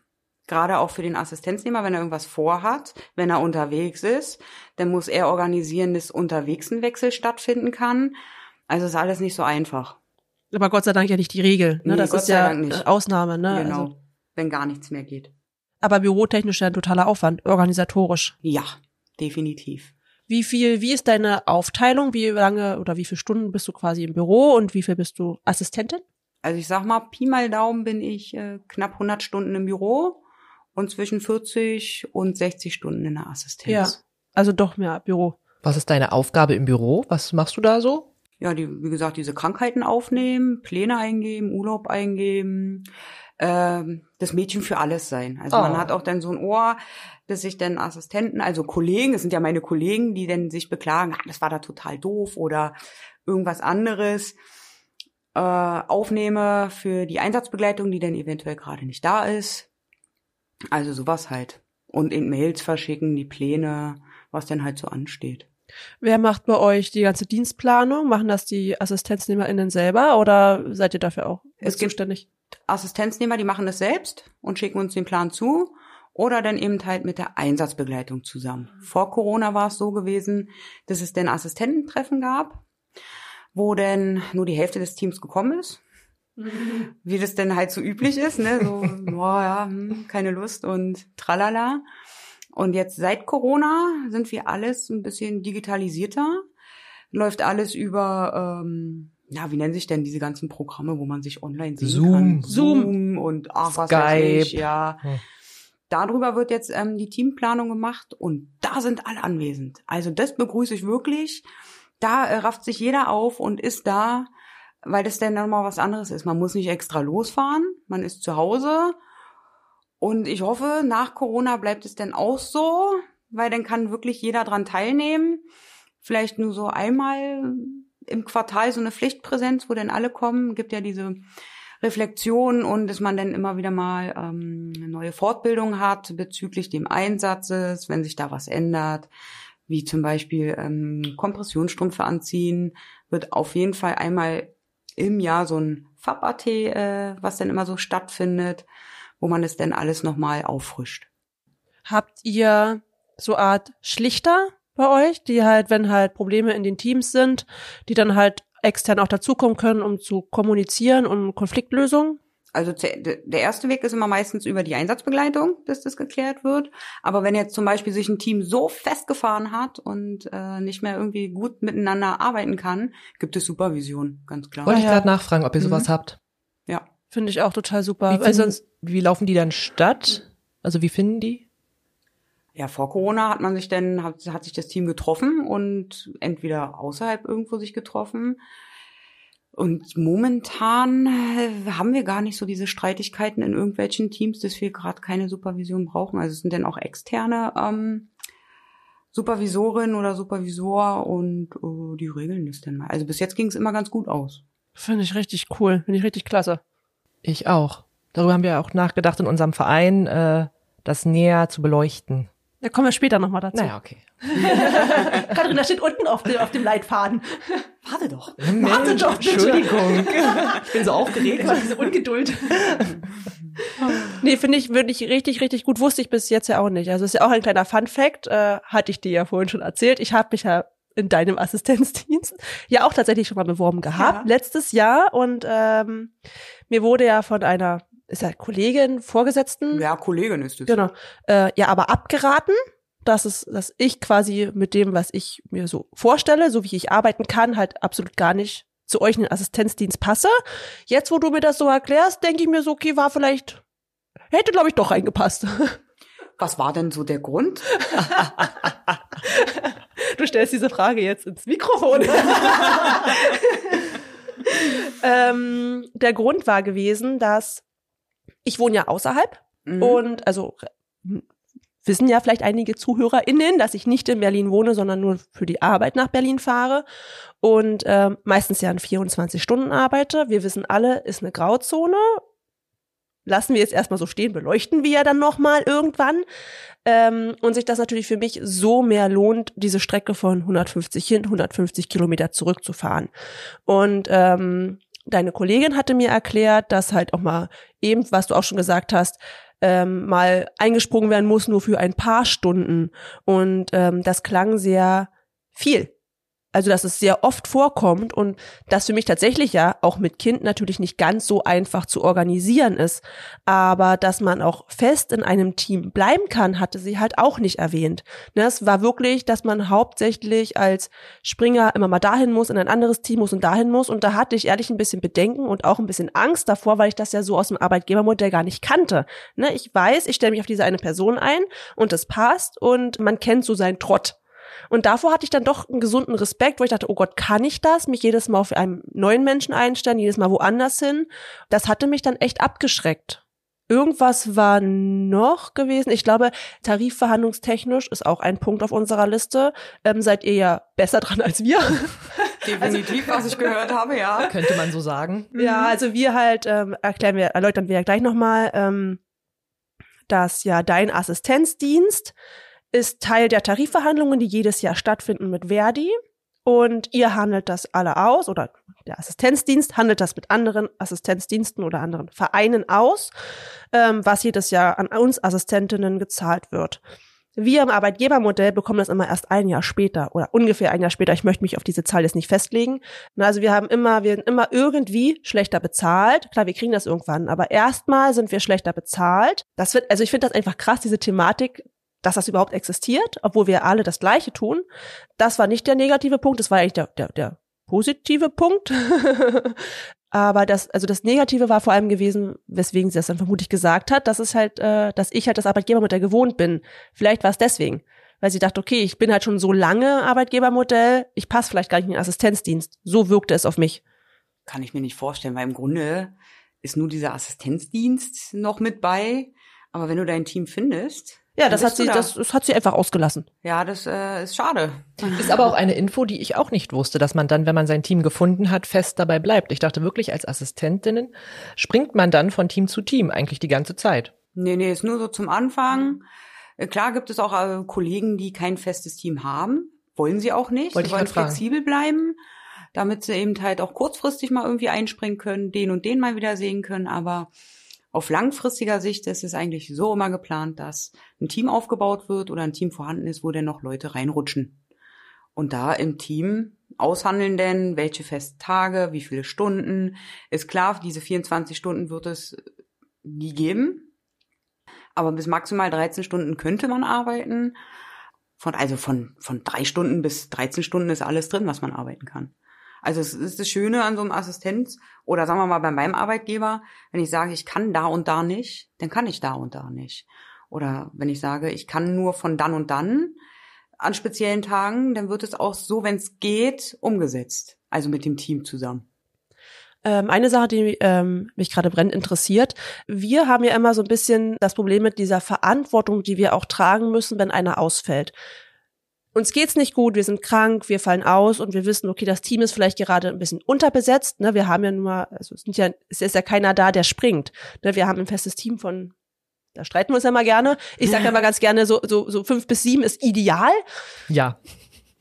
[SPEAKER 3] gerade auch für den Assistenznehmer, wenn er irgendwas vorhat, wenn er unterwegs ist, dann muss er organisieren, dass unterwegs ein Wechsel stattfinden kann. Also ist alles nicht so einfach.
[SPEAKER 1] Aber Gott sei Dank ja nicht die Regel. Ne?
[SPEAKER 3] Nee,
[SPEAKER 1] das
[SPEAKER 3] Gott
[SPEAKER 1] ist ja
[SPEAKER 3] nicht.
[SPEAKER 1] äh, Ausnahme. Ne?
[SPEAKER 3] genau.
[SPEAKER 1] Also,
[SPEAKER 3] wenn gar nichts mehr geht.
[SPEAKER 1] aber bürotechnisch ja ein totaler Aufwand, organisatorisch.
[SPEAKER 3] Ja, definitiv.
[SPEAKER 1] Wie viel, wie ist deine Aufteilung? Wie lange oder wie viele Stunden bist du quasi im Büro und wie viel bist du Assistentin?
[SPEAKER 3] Also ich sag mal, Pi mal Daumen bin ich äh, knapp 100 Stunden im Büro und zwischen 40 und 60 Stunden in der Assistenz.
[SPEAKER 1] Ja. Also doch mehr Büro.
[SPEAKER 2] Was ist deine Aufgabe im Büro? Was machst du da so?
[SPEAKER 3] Ja, die, wie gesagt, diese Krankheiten aufnehmen, Pläne eingeben, Urlaub eingeben, ähm, das Mädchen für alles sein. Also
[SPEAKER 2] Oh.
[SPEAKER 3] man hat auch dann so ein Ohr, dass sich dann Assistenten, also Kollegen, es sind ja meine Kollegen, die dann sich beklagen, ah, das war da total doof oder irgendwas anderes, äh, aufnehme für die Einsatzbegleitung, die dann eventuell gerade nicht da ist. Also sowas halt. Und in Mails verschicken, die Pläne, was denn halt so ansteht.
[SPEAKER 1] Wer macht bei euch die ganze Dienstplanung? Machen das die AssistenznehmerInnen selber oder seid ihr dafür auch
[SPEAKER 3] Es
[SPEAKER 1] zuständig?
[SPEAKER 3] Assistenznehmer, die machen das selbst und schicken uns den Plan zu oder dann eben halt mit der Einsatzbegleitung zusammen. Vor Corona war es so gewesen, dass es dann Assistententreffen gab, wo dann nur die Hälfte des Teams gekommen ist. Wie das denn halt so üblich ist, ne? So, boah, ja, hm, keine Lust und tralala. Und jetzt seit Corona sind wir alles ein bisschen digitalisierter. Läuft alles über, ähm, ja, wie nennen sich denn diese ganzen Programme, wo man sich online sehen
[SPEAKER 2] Zoom.
[SPEAKER 3] kann? Zoom und ach, was weiß ich, ja.
[SPEAKER 2] Hm.
[SPEAKER 3] Darüber wird jetzt ähm, die Teamplanung gemacht und da sind alle anwesend. Also das begrüße ich wirklich. Da äh, rafft sich jeder auf und ist da, weil das dann nochmal was anderes ist. Man muss nicht extra losfahren, man ist zu Hause. Und ich hoffe, nach Corona bleibt es dann auch so, weil dann kann wirklich jeder dran teilnehmen. Vielleicht nur so einmal im Quartal so eine Pflichtpräsenz, wo dann alle kommen. Gibt ja diese Reflexion und dass man dann immer wieder mal ähm, neue Fortbildung hat bezüglich dem Einsatzes, wenn sich da was ändert, wie zum Beispiel ähm, Kompressionsstrümpfe anziehen, wird auf jeden Fall einmal im Jahr so ein FAB-AT, äh, was dann immer so stattfindet, wo man das dann alles nochmal auffrischt.
[SPEAKER 1] Habt ihr so Art Schlichter bei euch, die halt, wenn halt Probleme in den Teams sind, die dann halt extern auch dazukommen können, um zu kommunizieren und Konfliktlösungen?
[SPEAKER 3] Also der erste Weg ist immer meistens über die Einsatzbegleitung, dass das geklärt wird. Aber wenn jetzt zum Beispiel sich ein Team so festgefahren hat und äh, nicht mehr irgendwie gut miteinander arbeiten kann, gibt es Supervision, ganz klar.
[SPEAKER 2] Wollte ich gerade nachfragen, ob ihr sowas
[SPEAKER 3] Mhm.
[SPEAKER 2] habt.
[SPEAKER 3] Ja.
[SPEAKER 1] Finde ich auch total super.
[SPEAKER 2] Wie,
[SPEAKER 1] weil
[SPEAKER 2] finden,
[SPEAKER 1] sonst,
[SPEAKER 2] wie laufen die dann statt? Also wie finden die?
[SPEAKER 3] Ja, vor Corona hat man sich dann, hat, hat sich das Team getroffen und entweder außerhalb irgendwo sich getroffen. Und momentan äh, haben wir gar nicht so diese Streitigkeiten in irgendwelchen Teams, dass wir gerade keine Supervision brauchen. Also es sind dann auch externe ähm, Supervisorin oder Supervisor und äh, die regeln das dann mal. Also bis jetzt ging es immer ganz gut aus.
[SPEAKER 1] finde ich richtig cool, finde ich richtig klasse.
[SPEAKER 2] Ich auch. Darüber haben wir auch nachgedacht in unserem Verein, äh, das näher zu beleuchten.
[SPEAKER 1] Da kommen wir später nochmal dazu.
[SPEAKER 2] Naja, okay.
[SPEAKER 1] Katrin, das steht unten auf dem, auf dem Leitfaden.
[SPEAKER 3] Warte doch.
[SPEAKER 1] Warte doch, bitte.
[SPEAKER 2] Entschuldigung. Ich bin so aufgeregt.
[SPEAKER 1] Immer diese Ungeduld. nee, finde ich wirklich richtig, richtig gut. Wusste ich bis jetzt ja auch nicht. Also ist ja auch ein kleiner Fun Fact. Äh, hatte ich dir ja vorhin schon erzählt. Ich habe mich ja in deinem Assistenzdienst ja auch tatsächlich schon mal beworben gehabt,
[SPEAKER 3] Ja.
[SPEAKER 1] letztes Jahr. Und ähm, mir wurde ja von einer ist ja Kollegin, Vorgesetzten,
[SPEAKER 3] Ja, Kollegin ist es.
[SPEAKER 1] Genau. Äh, ja, aber abgeraten, dass es, dass ich quasi mit dem, was ich mir so vorstelle, so wie ich arbeiten kann, halt absolut gar nicht zu euch in den Assistenzdienst passe. Jetzt, wo du mir das so erklärst, denke ich mir so, okay, war vielleicht, hätte, glaube ich, doch reingepasst.
[SPEAKER 3] Was war denn so der Grund?
[SPEAKER 1] Du stellst diese Frage jetzt ins Mikrofon. ähm, der Grund war gewesen, dass ich wohne ja außerhalb
[SPEAKER 3] Mhm.
[SPEAKER 1] Und also äh, wissen ja vielleicht einige ZuhörerInnen, dass ich nicht in Berlin wohne, sondern nur für die Arbeit nach Berlin fahre und ähm, meistens ja in 24 Stunden arbeite. Wir wissen alle, ist eine Grauzone. Lassen wir jetzt erstmal so stehen, beleuchten wir ja dann nochmal irgendwann. Ähm, und sich das natürlich für mich so mehr lohnt, diese Strecke von 150 hin, 150 Kilometer zurückzufahren. Und ähm, deine Kollegin hatte mir erklärt, dass halt auch mal eben, was du auch schon gesagt hast, ähm, mal eingesprungen werden muss, nur für ein paar Stunden. Und ähm, das klang sehr viel. Also, dass es sehr oft vorkommt und das für mich tatsächlich ja auch mit Kind natürlich nicht ganz so einfach zu organisieren ist. Aber dass man auch fest in einem Team bleiben kann, hatte sie halt auch nicht erwähnt. Ne, es war wirklich, dass man hauptsächlich als Springer immer mal dahin muss, in ein anderes Team muss und dahin muss. Und da hatte ich ehrlich ein bisschen Bedenken und auch ein bisschen Angst davor, weil ich das ja so aus dem Arbeitgebermodell gar nicht kannte. Ne, ich weiß, ich stelle mich auf diese eine Person ein und es passt und man kennt so seinen Trott. Und davor hatte ich dann doch einen gesunden Respekt, wo ich dachte, oh Gott, kann ich das? Mich jedes Mal auf einen neuen Menschen einstellen, jedes Mal woanders hin. Das hatte mich dann echt abgeschreckt. Irgendwas war noch gewesen. Ich glaube, tarifverhandlungstechnisch ist auch ein Punkt auf unserer Liste. Ähm, seid ihr ja besser dran als wir.
[SPEAKER 3] Definitiv, was ich gehört habe, ja.
[SPEAKER 2] Könnte man so sagen.
[SPEAKER 1] Ja, also wir halt, ähm, erklären wir, erläutern wir ja gleich nochmal, ähm, dass ja dein Assistenzdienst ist Teil der Tarifverhandlungen, die jedes Jahr stattfinden mit Verdi. Und ihr handelt das alle aus oder der Assistenzdienst handelt das mit anderen Assistenzdiensten oder anderen Vereinen aus, ähm, was jedes Jahr an uns Assistentinnen gezahlt wird. Wir im Arbeitgebermodell bekommen das immer erst ein Jahr später oder ungefähr ein Jahr später. Ich möchte mich auf diese Zahl jetzt nicht festlegen. Also wir haben immer, wir sind immer irgendwie schlechter bezahlt. Klar, wir kriegen das irgendwann, aber erstmal sind wir schlechter bezahlt. Das wird, also ich finde das einfach krass, diese Thematik, dass das überhaupt existiert, obwohl wir alle das Gleiche tun. Das war nicht der negative Punkt, das war eigentlich der, der, der positive Punkt. Aber das, also das Negative war vor allem gewesen, weswegen sie das dann vermutlich gesagt hat, dass es halt, äh, dass ich halt das Arbeitgebermodell gewohnt bin. Vielleicht war es deswegen, weil sie dachte, okay, ich bin halt schon so lange Arbeitgebermodell, ich passe vielleicht gar nicht in den Assistenzdienst. So wirkte es auf mich.
[SPEAKER 3] Kann ich mir nicht vorstellen, weil im Grunde ist nur dieser Assistenzdienst noch mit bei. Aber wenn du dein Team findest.
[SPEAKER 1] Ja, das hat sie,
[SPEAKER 3] da.
[SPEAKER 1] das, das hat sie einfach ausgelassen.
[SPEAKER 3] Ja, das äh, ist schade.
[SPEAKER 2] Ist aber auch eine Info, die ich auch nicht wusste, dass man dann, wenn man sein Team gefunden hat, fest dabei bleibt. Ich dachte wirklich, als Assistentinnen springt man dann von Team zu Team eigentlich die ganze Zeit.
[SPEAKER 3] Nee, nee, ist nur so zum Anfang. Äh, Klar gibt es auch äh, Kollegen, die kein festes Team haben. Wollen sie auch nicht.
[SPEAKER 2] Wollte
[SPEAKER 3] sie
[SPEAKER 2] ich
[SPEAKER 3] wollen flexibel bleiben, damit sie eben halt auch kurzfristig mal irgendwie einspringen können, den und den mal wieder sehen können. Aber auf langfristiger Sicht ist es eigentlich so immer geplant, dass ein Team aufgebaut wird oder ein Team vorhanden ist, wo dann noch Leute reinrutschen. Und da im Team aushandeln denn, welche Festtage, wie viele Stunden. Ist klar, diese 24 Stunden wird es nie geben. Aber bis maximal 13 Stunden könnte man arbeiten. Von, also von, von drei Stunden bis 13 Stunden ist alles drin, was man arbeiten kann. Also es ist das Schöne an so einem Assistenz oder sagen wir mal bei meinem Arbeitgeber, wenn ich sage, ich kann da und da nicht, dann kann ich da und da nicht. Oder wenn ich sage, ich kann nur von dann und dann an speziellen Tagen, dann wird es auch so, wenn es geht, umgesetzt. Also mit dem Team zusammen.
[SPEAKER 1] Ähm, eine Sache, die ähm, mich gerade brennend interessiert. Wir haben ja immer so ein bisschen das Problem mit dieser Verantwortung, die wir auch tragen müssen, wenn einer ausfällt. Uns geht's nicht gut, wir sind krank, wir fallen aus und wir wissen, okay, das Team ist vielleicht gerade ein bisschen unterbesetzt. Ne? Wir haben ja nur, also es, sind ja, es ist ja keiner da, der springt. Ne? Wir haben ein festes Team von Da streiten wir uns ja mal gerne. Ich sage aber ganz gerne, so, so, so fünf bis sieben ist ideal.
[SPEAKER 2] Ja.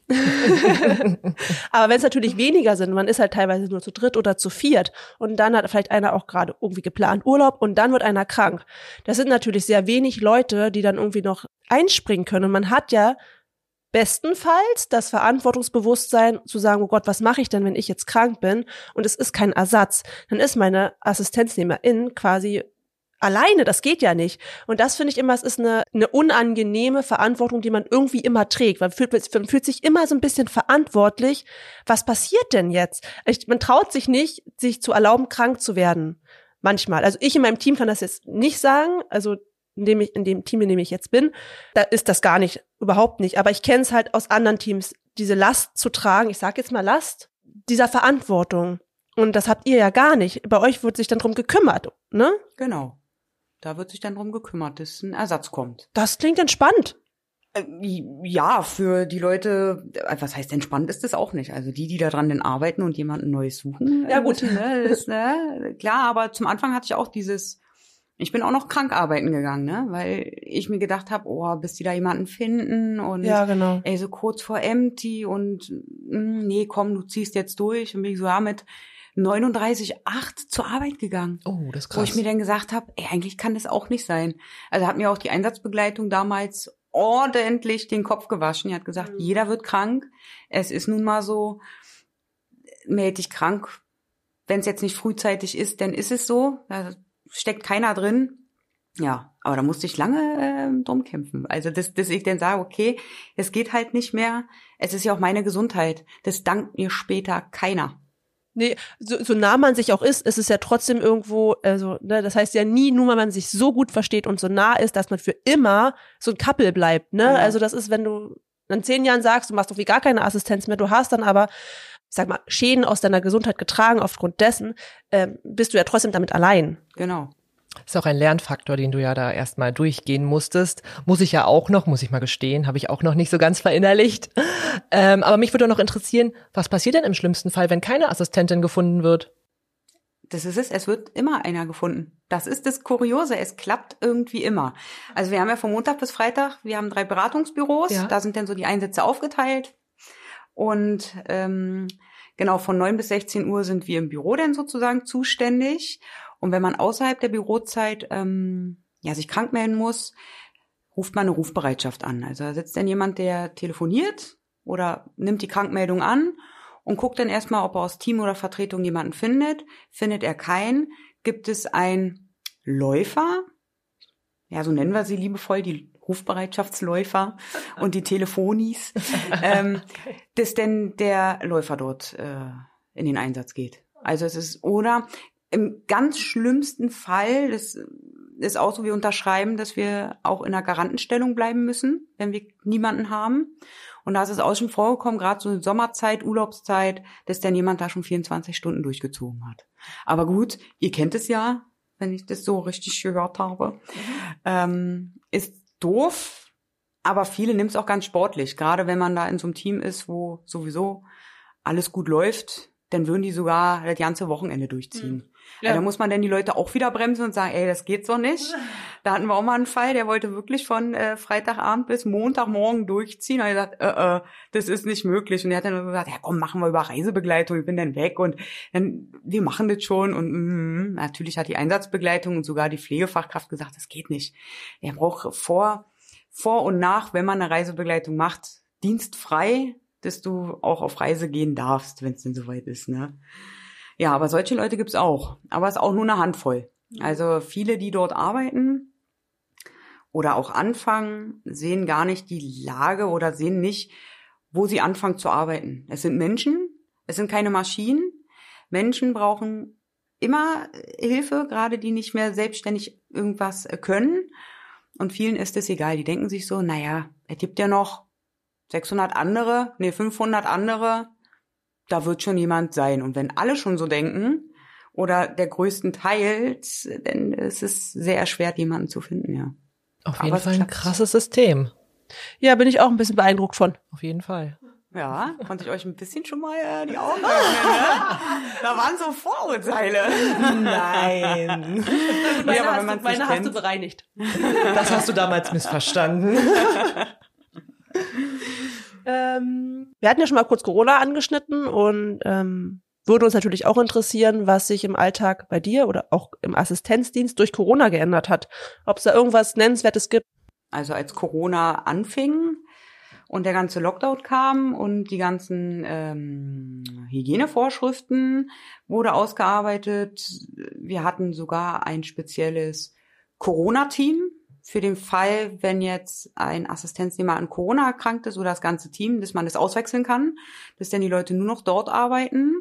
[SPEAKER 1] Aber wenn es natürlich weniger sind, man ist halt teilweise nur zu dritt oder zu viert und dann hat vielleicht einer auch gerade irgendwie geplant Urlaub und dann wird einer krank. Das sind natürlich sehr wenig Leute, die dann irgendwie noch einspringen können. Und man hat ja bestenfalls das Verantwortungsbewusstsein zu sagen, oh Gott, was mache ich denn, wenn ich jetzt krank bin und es ist kein Ersatz, dann ist meine Assistenznehmerin quasi alleine, das geht ja nicht. Und das finde ich immer, es ist eine, eine unangenehme Verantwortung, die man irgendwie immer trägt. Man fühlt, man fühlt sich immer so ein bisschen verantwortlich. Was passiert denn jetzt? Ich, man traut sich nicht, sich zu erlauben, krank zu werden. Manchmal. Also ich in meinem Team kann das jetzt nicht sagen. Also in dem, ich, in dem Team, in dem ich jetzt bin, da ist das gar nicht, überhaupt nicht. Aber ich kenne es halt aus anderen Teams, diese Last zu tragen, ich sage jetzt mal Last, dieser Verantwortung. Und das habt ihr ja gar nicht. Bei euch wird sich dann drum gekümmert, ne?
[SPEAKER 3] Genau. Da wird sich dann drum gekümmert, dass ein Ersatz kommt.
[SPEAKER 1] Das klingt entspannt.
[SPEAKER 3] Äh, Ja, für die Leute, äh, was heißt entspannt ist das auch nicht. Also die, die daran denn arbeiten und jemanden Neues suchen.
[SPEAKER 1] Ja,
[SPEAKER 3] äh,
[SPEAKER 1] gut.
[SPEAKER 3] Ne, das, ne, klar, aber zum Anfang hatte ich auch dieses, ich bin auch noch krank arbeiten gegangen, ne? Weil ich mir gedacht habe, oh, bis die da jemanden finden und
[SPEAKER 1] Ja, genau.
[SPEAKER 3] ey, so kurz vor empty und mh, nee, komm, du ziehst jetzt durch. Und bin ich so ja, mit 39,8 zur Arbeit gegangen.
[SPEAKER 2] Oh, das ist
[SPEAKER 3] Wo
[SPEAKER 2] krass.
[SPEAKER 3] ich mir dann gesagt habe, ey, eigentlich kann das auch nicht sein. Also hat mir auch die Einsatzbegleitung damals ordentlich den Kopf gewaschen. Die hat gesagt,
[SPEAKER 1] Mhm.
[SPEAKER 3] jeder wird krank. Es ist nun mal so, melde dich krank. Wenn es jetzt nicht frühzeitig ist, dann ist es so. Da steckt keiner drin. Ja, aber da musste ich lange äh, drum kämpfen. Also, dass, dass ich dann sage, okay, es geht halt nicht mehr. Es ist ja auch meine Gesundheit. Das dankt mir später keiner.
[SPEAKER 1] Nee, so, so nah man sich auch ist, ist es ja trotzdem irgendwo, also, ne, das heißt ja nie, nur weil man sich so gut versteht und so nah ist, dass man für immer so ein Couple bleibt, ne?
[SPEAKER 3] Genau.
[SPEAKER 1] Also das ist, wenn du in zehn Jahren sagst, du machst doch wie gar keine Assistenz mehr, du hast dann aber, ich sag mal, Schäden aus deiner Gesundheit getragen aufgrund dessen, ähm, bist du ja trotzdem damit allein.
[SPEAKER 3] Genau.
[SPEAKER 2] Ist auch ein Lernfaktor, den du ja da erstmal durchgehen musstest. Muss ich ja auch noch, muss ich mal gestehen, habe ich auch noch nicht so ganz verinnerlicht. Ähm, aber mich würde noch interessieren, was passiert denn im schlimmsten Fall, wenn keine Assistentin gefunden wird?
[SPEAKER 3] Das ist es, es wird immer einer gefunden. Das ist das Kuriose, es klappt irgendwie immer. Also wir haben ja von Montag bis Freitag, wir haben drei Beratungsbüros,
[SPEAKER 2] Ja.
[SPEAKER 3] da sind dann so die Einsätze aufgeteilt. Und ähm, genau, von 9 bis 16 Uhr sind wir im Büro dann sozusagen zuständig. Und wenn man außerhalb der Bürozeit ähm, ja, sich krank melden muss, ruft man eine Rufbereitschaft an. Also da sitzt dann jemand, der telefoniert oder nimmt die Krankmeldung an und guckt dann erstmal, ob er aus Team oder Vertretung jemanden findet. Findet er keinen, gibt es ein Läufer, ja, so nennen wir sie liebevoll, die Rufbereitschaftsläufer und die Telefonis, ähm, dass denn der Läufer dort äh, in den Einsatz geht. Also es ist, oder im ganz schlimmsten Fall, das ist auch so, wir unterschreiben, dass wir auch in einer Garantenstellung bleiben müssen, wenn wir niemanden haben. Und da ist es auch schon vorgekommen, gerade so in Sommerzeit, Urlaubszeit, dass dann jemand da schon 24 Stunden durchgezogen hat. Aber gut, ihr kennt es ja, wenn ich das so richtig gehört habe. Ähm, ist doof, aber viele nimmt es auch ganz sportlich. Gerade wenn man da in so einem Team ist, wo sowieso alles gut läuft, dann würden die sogar das ganze Wochenende durchziehen.
[SPEAKER 1] Ja.
[SPEAKER 3] Ja. da muss man dann die Leute auch wieder bremsen und sagen, ey, das geht so nicht. Da hatten wir auch mal einen Fall, der wollte wirklich von äh, Freitagabend bis Montagmorgen durchziehen. Und er hat gesagt, äh, äh, das ist nicht möglich. Und er hat dann gesagt, ja komm, machen wir über Reisebegleitung, ich bin dann weg und dann, wir machen das schon. Und mm, natürlich hat die Einsatzbegleitung und sogar die Pflegefachkraft gesagt, das geht nicht. Er braucht vor, vor und nach, wenn man eine Reisebegleitung macht, dienstfrei, dass du auch auf Reise gehen darfst, wenn es denn soweit ist. Ne? Ja, aber solche Leute gibt's auch. Aber es ist auch nur eine Handvoll. Also viele, die dort arbeiten oder auch anfangen, sehen gar nicht die Lage oder sehen nicht, wo sie anfangen zu arbeiten. Es sind Menschen, es sind keine Maschinen. Menschen brauchen immer Hilfe, gerade die nicht mehr selbstständig irgendwas können. Und vielen ist es egal. Die denken sich so, naja, es gibt ja noch 600 andere, nee, 500 andere. Da wird schon jemand sein. Und wenn alle schon so denken, oder der größten Teil, dann ist es sehr erschwert, jemanden zu finden, ja.
[SPEAKER 2] Auf
[SPEAKER 3] Aber
[SPEAKER 2] jeden Fall ein krasses System.
[SPEAKER 1] Ja, bin ich auch ein bisschen beeindruckt von.
[SPEAKER 2] Auf jeden Fall.
[SPEAKER 3] Ja, konnte ich euch ein bisschen schon mal äh, die Augen öffnen, ne? Da waren so Vorurteile.
[SPEAKER 2] Nein.
[SPEAKER 1] Meine,
[SPEAKER 3] Ja, aber
[SPEAKER 1] hast,
[SPEAKER 3] wenn man's
[SPEAKER 1] du, meine hast du bereinigt.
[SPEAKER 2] Das hast du damals missverstanden.
[SPEAKER 1] Ähm, wir hatten ja schon mal kurz Corona angeschnitten und ähm, würde uns natürlich auch interessieren, was sich im Alltag bei dir oder auch im Assistenzdienst durch Corona geändert hat. Ob es da irgendwas Nennenswertes gibt.
[SPEAKER 3] Also als Corona anfing und der ganze Lockdown kam und die ganzen ähm, Hygienevorschriften wurde ausgearbeitet. Wir hatten sogar ein spezielles Corona-Team für den Fall, wenn jetzt ein Assistenznehmer an Corona erkrankt ist oder das ganze Team, dass man das auswechseln kann, dass dann die Leute nur noch dort arbeiten.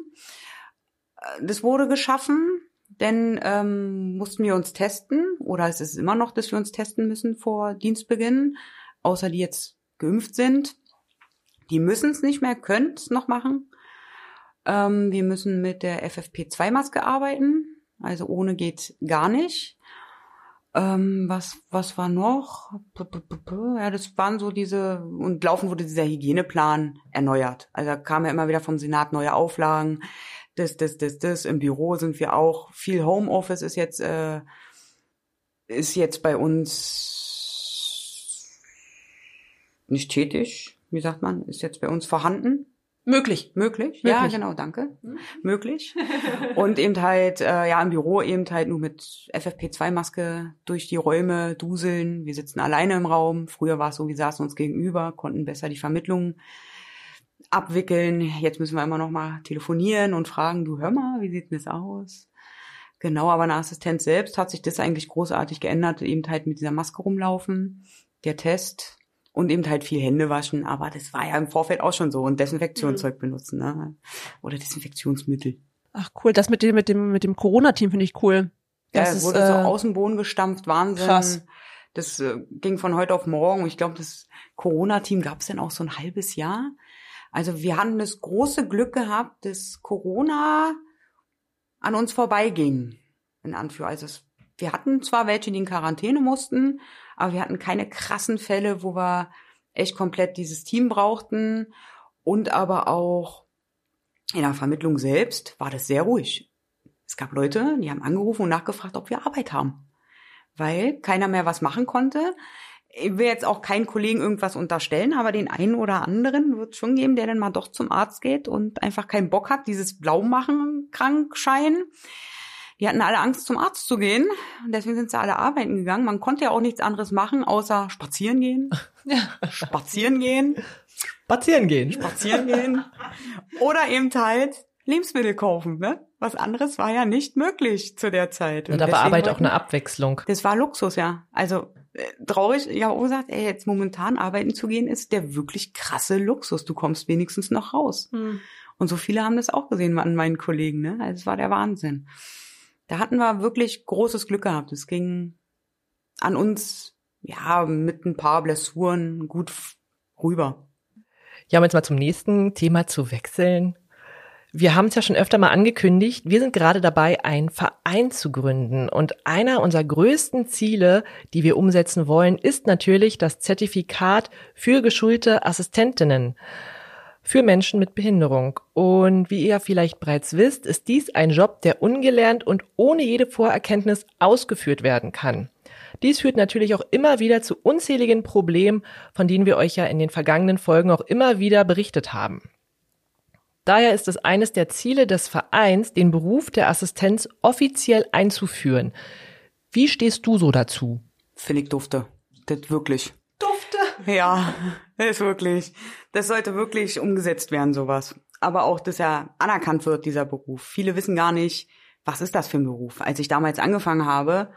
[SPEAKER 3] Äh, Das wurde geschaffen, denn ähm, mussten wir uns testen oder es ist immer noch, dass wir uns testen müssen vor Dienstbeginn, außer die jetzt geimpft sind. Die müssen es nicht mehr, können es noch machen. Ähm, wir müssen mit der FFP2-Maske arbeiten, also ohne geht gar nicht. Ähm, was, was war noch? Ja, das waren so diese, und laufen wurde dieser Hygieneplan erneuert. Also da kamen ja immer wieder vom Senat neue Auflagen. Das, das, das, das. Im Büro sind wir auch. Viel Homeoffice ist jetzt, äh, ist jetzt bei uns nicht tätig. Wie sagt man? Ist jetzt bei uns vorhanden.
[SPEAKER 1] Möglich.
[SPEAKER 3] Möglich, ja,
[SPEAKER 1] Möglich.
[SPEAKER 3] genau, danke. Möglich. Und eben halt, äh, ja, im Büro eben halt nur mit FFP2-Maske durch die Räume duseln. Wir sitzen alleine im Raum. Früher war es so, wir saßen uns gegenüber, konnten besser die Vermittlung abwickeln. Jetzt müssen wir immer noch mal telefonieren und fragen, du hör mal, wie sieht denn das aus? Genau, aber eine Assistenz selbst hat sich das eigentlich großartig geändert, eben halt mit dieser Maske rumlaufen, der Test und eben halt viel Hände waschen, aber das war ja im Vorfeld auch schon so und Desinfektionszeug benutzen, ne? Oder Desinfektionsmittel.
[SPEAKER 1] Ach cool, das mit dem, mit dem, mit dem Corona-Team finde ich cool.
[SPEAKER 3] Ja,
[SPEAKER 1] Das
[SPEAKER 3] es
[SPEAKER 1] ist,
[SPEAKER 3] wurde so
[SPEAKER 1] äh,
[SPEAKER 3] aus dem Boden gestampft, Wahnsinn.
[SPEAKER 1] krass.
[SPEAKER 3] Das äh, ging von heute auf morgen. Ich glaube, das Corona-Team gab es dann auch so ein halbes Jahr. Also wir hatten das große Glück gehabt, dass Corona an uns vorbeiging. In Anführungszeichen. Also es, wir hatten zwar welche, die in Quarantäne mussten, aber wir hatten keine krassen Fälle, wo wir echt komplett dieses Team brauchten. Und aber auch in der Vermittlung selbst war das sehr ruhig. Es gab Leute, die haben angerufen und nachgefragt, ob wir Arbeit haben. Weil keiner mehr was machen konnte. Ich will jetzt auch keinen Kollegen irgendwas unterstellen, aber den einen oder anderen wird es schon geben, der dann mal doch zum Arzt geht und einfach keinen Bock hat, dieses Blaumachen Krankschein. Die hatten alle Angst, zum Arzt zu gehen. Und deswegen sind sie alle arbeiten gegangen. Man konnte ja auch nichts anderes machen, außer spazieren gehen. Spazieren gehen.
[SPEAKER 2] Spazieren gehen.
[SPEAKER 3] Spazieren gehen. Oder eben halt Lebensmittel kaufen, ne? Was anderes war ja nicht möglich zu der Zeit.
[SPEAKER 2] Und da war Arbeit auch eine Abwechslung.
[SPEAKER 3] Das war Luxus, ja. Also äh, traurig, ja, auch gesagt, ey, jetzt momentan arbeiten zu gehen, ist der wirklich krasse Luxus. Du kommst wenigstens noch raus.
[SPEAKER 1] Hm.
[SPEAKER 3] Und so viele haben das auch gesehen an meinen Kollegen, ne? Also es war der Wahnsinn. Da hatten wir wirklich großes Glück gehabt. Es ging an uns, ja, mit ein paar Blessuren gut rüber.
[SPEAKER 2] Ja, um jetzt mal zum nächsten Thema zu wechseln. Wir haben es ja schon öfter mal angekündigt. Wir sind gerade dabei, einen Verein zu gründen. Und einer unserer größten Ziele, die wir umsetzen wollen, ist natürlich das Zertifikat für geschulte Assistentinnen für Menschen mit Behinderung. Und wie ihr vielleicht bereits wisst, ist dies ein Job, der ungelernt und ohne jede Vorerkenntnis ausgeführt werden kann. Dies führt natürlich auch immer wieder zu unzähligen Problemen, von denen wir euch ja in den vergangenen Folgen auch immer wieder berichtet haben. Daher ist es eines der Ziele des Vereins, den Beruf der Assistenz offiziell einzuführen. Wie stehst du so dazu?
[SPEAKER 3] Finde ich dufte. Das wirklich. Dufte? Ja, ist wirklich. Das sollte wirklich umgesetzt werden, sowas. Aber auch, dass er anerkannt wird, dieser Beruf. Viele wissen gar nicht, was ist das für ein Beruf. Als ich damals angefangen habe,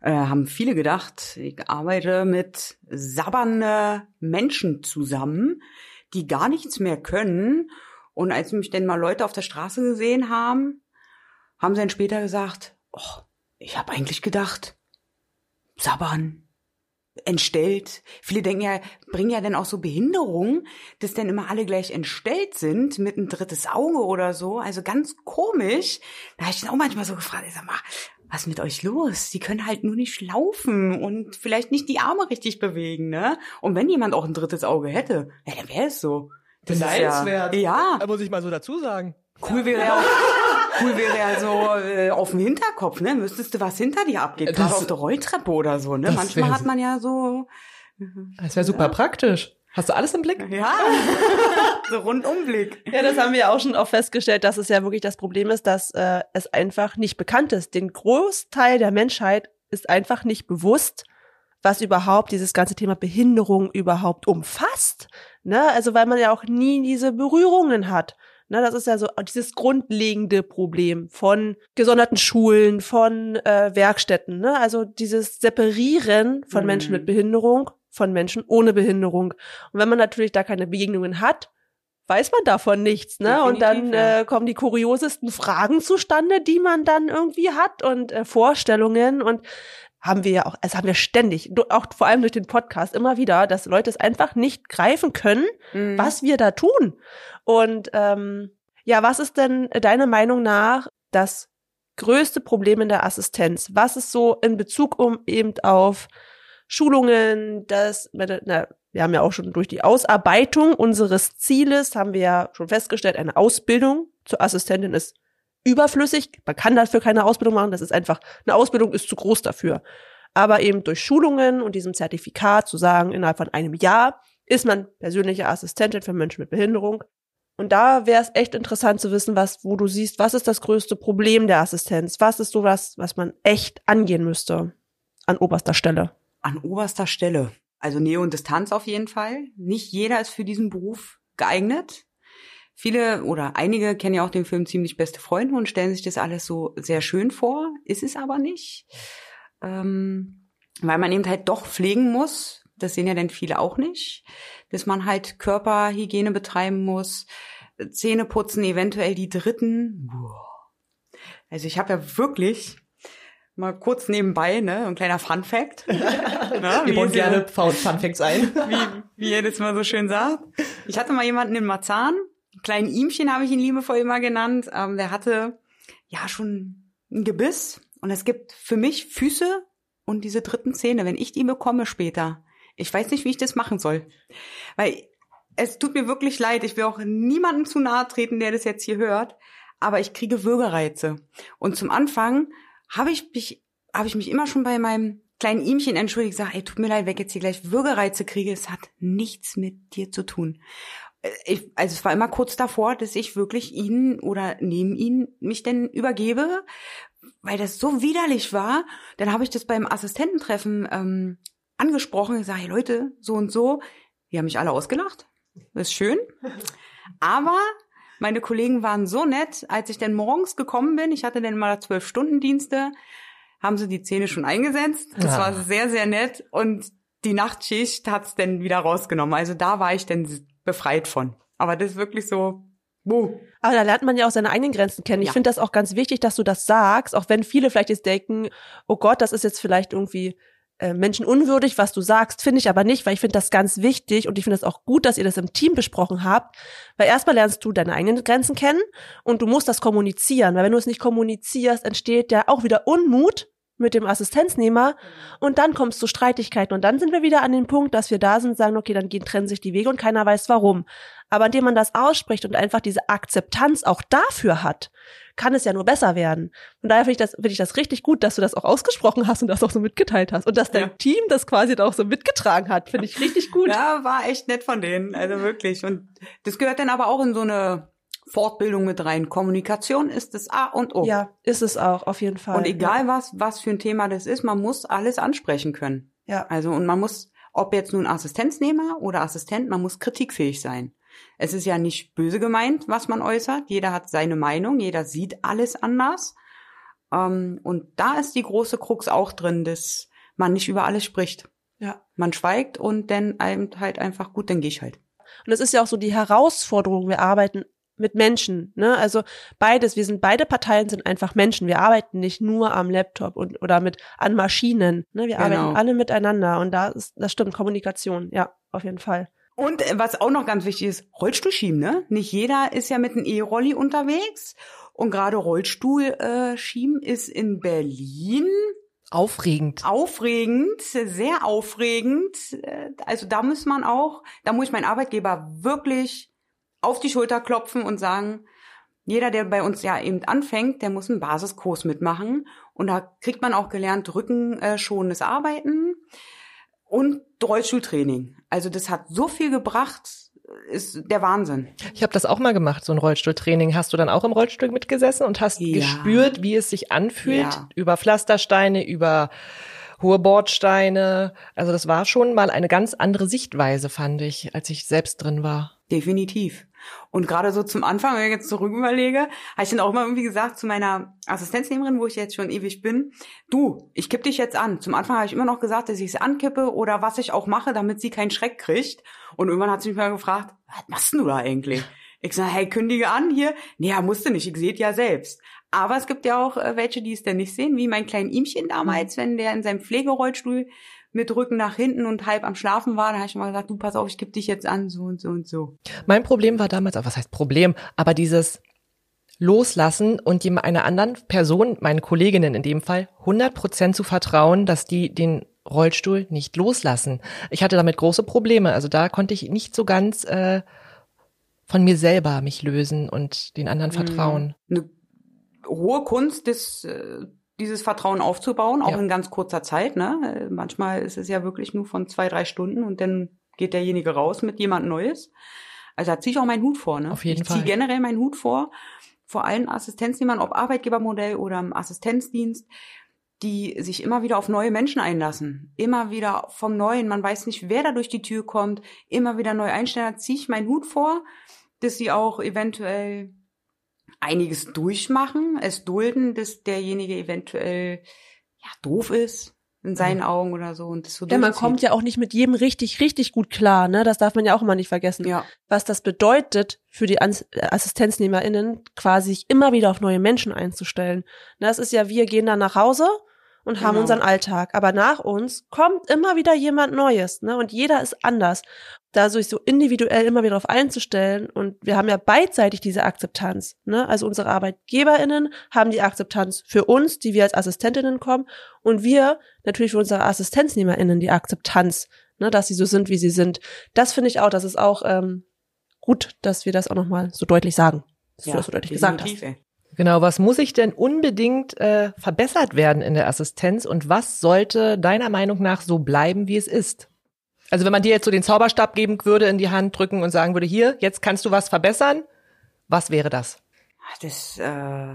[SPEAKER 3] äh, haben viele gedacht, ich arbeite mit sabbernde Menschen zusammen, die gar nichts mehr können. Und als mich denn mal Leute auf der Straße gesehen haben, haben sie dann später gesagt, oh, ich habe eigentlich gedacht, sabbern, entstellt. Viele denken ja, bringen ja dann auch so Behinderungen, dass dann immer alle gleich entstellt sind mit ein drittes Auge oder so. Also ganz komisch. Da habe ich dann auch manchmal so gefragt, ich sag mal, was ist mit euch los? Die können halt nur nicht laufen und vielleicht nicht die Arme richtig bewegen, ne? Und wenn jemand auch ein drittes Auge hätte, ja, dann wäre es so. Das ist ja, ja.
[SPEAKER 2] Da muss ich mal so dazu sagen.
[SPEAKER 3] Cool wäre ja auch, cool wäre ja so äh, auf dem Hinterkopf, ne? Wüsstest du, was hinter dir abgeht?
[SPEAKER 2] Das-
[SPEAKER 3] Gerade auf der Rolltreppe oder so, ne? Manchmal hat man ja so,
[SPEAKER 2] Das wäre super praktisch. Hast du alles im Blick?
[SPEAKER 3] ja, so Rundumblick.
[SPEAKER 1] Ja, das haben wir ja auch schon auch festgestellt, dass es ja wirklich das Problem ist, dass äh, es einfach nicht bekannt ist. Den Großteil der Menschheit ist einfach nicht bewusst, was überhaupt dieses ganze Thema Behinderung überhaupt umfasst. Ne? Also weil man ja auch nie diese Berührungen hat. Ne, das ist ja so dieses grundlegende Problem von gesonderten Schulen, von äh, Werkstätten. Ne? Also dieses Separieren von
[SPEAKER 3] Mhm.
[SPEAKER 1] Menschen mit Behinderung von Menschen ohne Behinderung. Und wenn man natürlich da keine Begegnungen hat, weiß man davon nichts, ne? und dann
[SPEAKER 3] ja.
[SPEAKER 1] äh, kommen die kuriosesten Fragen zustande, die man dann irgendwie hat und äh, Vorstellungen und haben wir ja auch, also haben wir ständig, auch vor allem durch den Podcast immer wieder, dass Leute es einfach nicht greifen können,
[SPEAKER 3] Mhm.
[SPEAKER 1] was wir da tun. Und ähm, ja, was ist denn deiner Meinung nach das größte Problem in der Assistenz? Was ist so in Bezug um eben auf Schulungen, das, na, wir haben ja auch schon durch die Ausarbeitung unseres Zieles, haben wir ja schon festgestellt, eine Ausbildung zur Assistentin ist überflüssig. Man kann dafür keine Ausbildung machen. Das ist einfach, eine Ausbildung ist zu groß dafür. Aber eben durch Schulungen und diesem Zertifikat zu sagen, innerhalb von einem Jahr ist man persönliche Assistentin für Menschen mit Behinderung. Und da wäre es echt interessant zu wissen, was, wo du siehst, was ist das größte Problem der Assistenz? Was ist sowas, was man echt angehen müsste an oberster Stelle?
[SPEAKER 3] An oberster Stelle. Also Nähe und Distanz auf jeden Fall. Nicht jeder ist für diesen Beruf geeignet. Viele oder einige kennen ja auch den Film Ziemlich beste Freunde und stellen sich das alles so sehr schön vor, ist es aber nicht. Ähm, weil man eben halt doch pflegen muss, das sehen ja dann viele auch nicht, dass man halt Körperhygiene betreiben muss, Zähne putzen, eventuell die dritten. Also ich habe ja wirklich mal kurz nebenbei, ne, ein kleiner Fun Fact. ne,
[SPEAKER 2] Wir
[SPEAKER 3] wie
[SPEAKER 2] bauen gerne Fun Fun Facts ein.
[SPEAKER 3] wie, wie ihr das mal so schön sagt. Ich hatte mal jemanden in Marzahn, kleinen Ihmchen habe ich ihn liebevoll immer genannt. Ähm, der hatte ja schon ein Gebiss und es gibt für mich Füße und diese dritten Zähne, wenn ich die bekomme später. Ich weiß nicht, wie ich das machen soll. Weil es tut mir wirklich leid, ich will auch niemandem zu nahe treten, der das jetzt hier hört, aber ich kriege Würgereize. Und zum Anfang habe ich mich, habe ich mich immer schon bei meinem kleinen Ihmchen entschuldigt, gesagt, ey, tut mir leid, wenn ich jetzt hier gleich Würgereize kriege, es hat nichts mit dir zu tun. Äh, Ich, also es war immer kurz davor, dass ich wirklich ihn oder neben ihn mich denn übergebe, weil das so widerlich war. Dann habe ich das beim Assistententreffen ähm, angesprochen, ich sage, hey Leute, so und so. Die haben mich alle ausgelacht. Das ist schön. Aber meine Kollegen waren so nett, als ich dann morgens gekommen bin, ich hatte dann mal zwölf Stunden Dienste, haben sie die Zähne schon eingesetzt. Das
[SPEAKER 2] Ja.
[SPEAKER 3] war sehr, sehr nett. Und die Nachtschicht hat's dann wieder rausgenommen. Also da war ich dann befreit von. Aber das ist wirklich so, buh.
[SPEAKER 1] Aber da lernt man ja auch seine eigenen Grenzen kennen. Ich
[SPEAKER 3] Ja.
[SPEAKER 1] finde das auch ganz wichtig, dass du das sagst, auch wenn viele vielleicht jetzt denken, oh Gott, das ist jetzt vielleicht irgendwie äh, menschenunwürdig, was du sagst, finde ich aber nicht, weil ich finde das ganz wichtig und ich finde es auch gut, dass ihr das im Team besprochen habt, weil erstmal lernst du deine eigenen Grenzen kennen und du musst das kommunizieren, weil wenn du es nicht kommunizierst, entsteht ja auch wieder Unmut mit dem Assistenznehmer und dann kommst zu Streitigkeiten und dann sind wir wieder an dem Punkt, dass wir da sind und sagen, okay, dann gehen, trennen sich die Wege und keiner weiß warum. Aber indem man das ausspricht und einfach diese Akzeptanz auch dafür hat, kann es ja nur besser werden. Und daher finde ich das, finde ich das richtig gut, dass du das auch ausgesprochen hast und das auch so mitgeteilt hast. Und dass dein
[SPEAKER 3] Ja.
[SPEAKER 1] Team das quasi auch so mitgetragen hat, finde ich richtig gut.
[SPEAKER 3] Ja, war echt nett von denen. Also wirklich. Und das gehört dann aber auch in so eine Fortbildung mit rein. Kommunikation ist das A und O.
[SPEAKER 1] Ja, ist es auch, auf jeden Fall.
[SPEAKER 3] Und egal was, was für ein Thema das ist, man muss alles ansprechen können.
[SPEAKER 1] Ja.
[SPEAKER 3] Also, und man muss, ob jetzt nun Assistenznehmer oder Assistent, man muss kritikfähig sein. Es ist ja nicht böse gemeint, was man äußert. Jeder hat seine Meinung, jeder sieht alles anders. Ähm, und da ist die große Krux auch drin, dass man nicht über alles spricht.
[SPEAKER 1] Ja.
[SPEAKER 3] Man schweigt und dann halt einfach, gut, dann geh ich halt.
[SPEAKER 1] Und es ist ja auch so die Herausforderung, wir arbeiten mit Menschen, ne? Also beides, wir sind beide Parteien sind einfach Menschen. Wir arbeiten nicht nur am Laptop und oder mit an Maschinen, ne? Wir
[SPEAKER 3] Genau.
[SPEAKER 1] arbeiten alle miteinander und da ist das stimmt Kommunikation, ja, auf jeden Fall.
[SPEAKER 3] Und äh, was auch noch ganz wichtig ist, Rollstuhl schieben, ne? Nicht jeder ist ja mit einem E-Rolli unterwegs. Und gerade Rollstuhl äh, schieben ist in Berlin
[SPEAKER 2] Aufregend.
[SPEAKER 3] aufregend, sehr aufregend. Äh, Also da muss man auch, da muss ich meinen Arbeitgeber wirklich auf die Schulter klopfen und sagen, jeder, der bei uns ja eben anfängt, der muss einen Basiskurs mitmachen. Und da kriegt man auch gelernt, rückenschonendes Arbeiten und Rollstuhltraining. Also das hat so viel gebracht, ist der Wahnsinn.
[SPEAKER 2] Ich habe das auch mal gemacht, so ein Rollstuhltraining. Hast du dann auch im Rollstuhl mitgesessen und hast
[SPEAKER 3] Ja.
[SPEAKER 2] gespürt, wie es sich anfühlt?
[SPEAKER 3] Ja.
[SPEAKER 2] Über Pflastersteine, über hohe Bordsteine. Also das war schon mal eine ganz andere Sichtweise, fand ich, als ich selbst drin war.
[SPEAKER 3] Definitiv. Und gerade so zum Anfang, wenn ich jetzt zurück überlege, habe ich dann auch immer irgendwie gesagt zu meiner Assistenznehmerin, wo ich jetzt schon ewig bin, du, ich kipp dich jetzt an. Zum Anfang habe ich immer noch gesagt, dass ich es ankippe oder was ich auch mache, damit sie keinen Schreck kriegt. Und irgendwann hat sie mich mal gefragt, was machst du da eigentlich? Ich sage, hey, kündige an hier. Nee, ja, musste nicht, ich sehe ja selbst. Aber es gibt ja auch äh, welche, die es denn nicht sehen, wie mein kleinen Ihmchen damals, wenn der in seinem Pflegerollstuhl mit Rücken nach hinten und halb am Schlafen war, da habe ich mal gesagt, du pass auf, ich kipp dich jetzt an, so und so und so.
[SPEAKER 2] Mein Problem war damals, was heißt Problem, aber dieses Loslassen und jem- einer anderen Person, meinen Kolleginnen in dem Fall, 100 Prozent zu vertrauen, dass die den Rollstuhl nicht loslassen. Ich hatte damit große Probleme. Also da konnte ich nicht so ganz äh, von mir selber mich lösen und den anderen vertrauen.
[SPEAKER 3] eine hohe Kunst, das, äh, dieses Vertrauen aufzubauen, auch
[SPEAKER 2] Ja.
[SPEAKER 3] in ganz kurzer Zeit. Ne? Äh, Manchmal ist es ja wirklich nur von zwei, drei Stunden und dann geht derjenige raus mit jemand Neues. Also da ziehe ich auch meinen Hut vor. Ne?
[SPEAKER 2] Auf jeden
[SPEAKER 3] ich ziehe
[SPEAKER 2] Fall.
[SPEAKER 3] generell meinen Hut vor, vor allen Assistenznehmern, ob Arbeitgebermodell oder im Assistenzdienst, die sich immer wieder auf neue Menschen einlassen. Immer wieder vom Neuen. Man weiß nicht, wer da durch die Tür kommt. Immer wieder neu einstellen. Da ziehe ich meinen Hut vor, dass sie auch eventuell einiges durchmachen, es dulden, dass derjenige eventuell ja doof ist in seinen Augen oder so und das so
[SPEAKER 1] Ja, man kommt ja auch nicht mit jedem richtig, richtig gut klar, ne? Das darf man ja auch immer nicht vergessen.
[SPEAKER 3] ja
[SPEAKER 1] Was das bedeutet für die Ans äh, AssistenznehmerInnen, quasi sich immer wieder auf neue Menschen einzustellen. Ne, Das ist ja, wir gehen dann nach Hause und haben
[SPEAKER 3] Genau.
[SPEAKER 1] unseren Alltag. Aber nach uns kommt immer wieder jemand Neues, ne? Und jeder ist anders. Da sich so individuell immer wieder darauf einzustellen. Und wir haben ja beidseitig diese Akzeptanz, ne? Also unsere ArbeitgeberInnen haben die Akzeptanz für uns, die wir als Assistentinnen kommen. Und wir natürlich für unsere AssistenznehmerInnen die Akzeptanz, ne? Dass sie so sind, wie sie sind. Das finde ich auch, das ist auch ähm, gut, dass wir das auch nochmal so deutlich sagen. Dass du das so deutlich gesagt hast.
[SPEAKER 3] ey.
[SPEAKER 2] Genau, was muss ich denn unbedingt äh, verbessert werden in der Assistenz und was sollte deiner Meinung nach so bleiben, wie es ist? Also wenn man dir jetzt so den Zauberstab geben würde, in die Hand drücken und sagen würde, hier, jetzt kannst du was verbessern, was wäre das?
[SPEAKER 3] dass äh,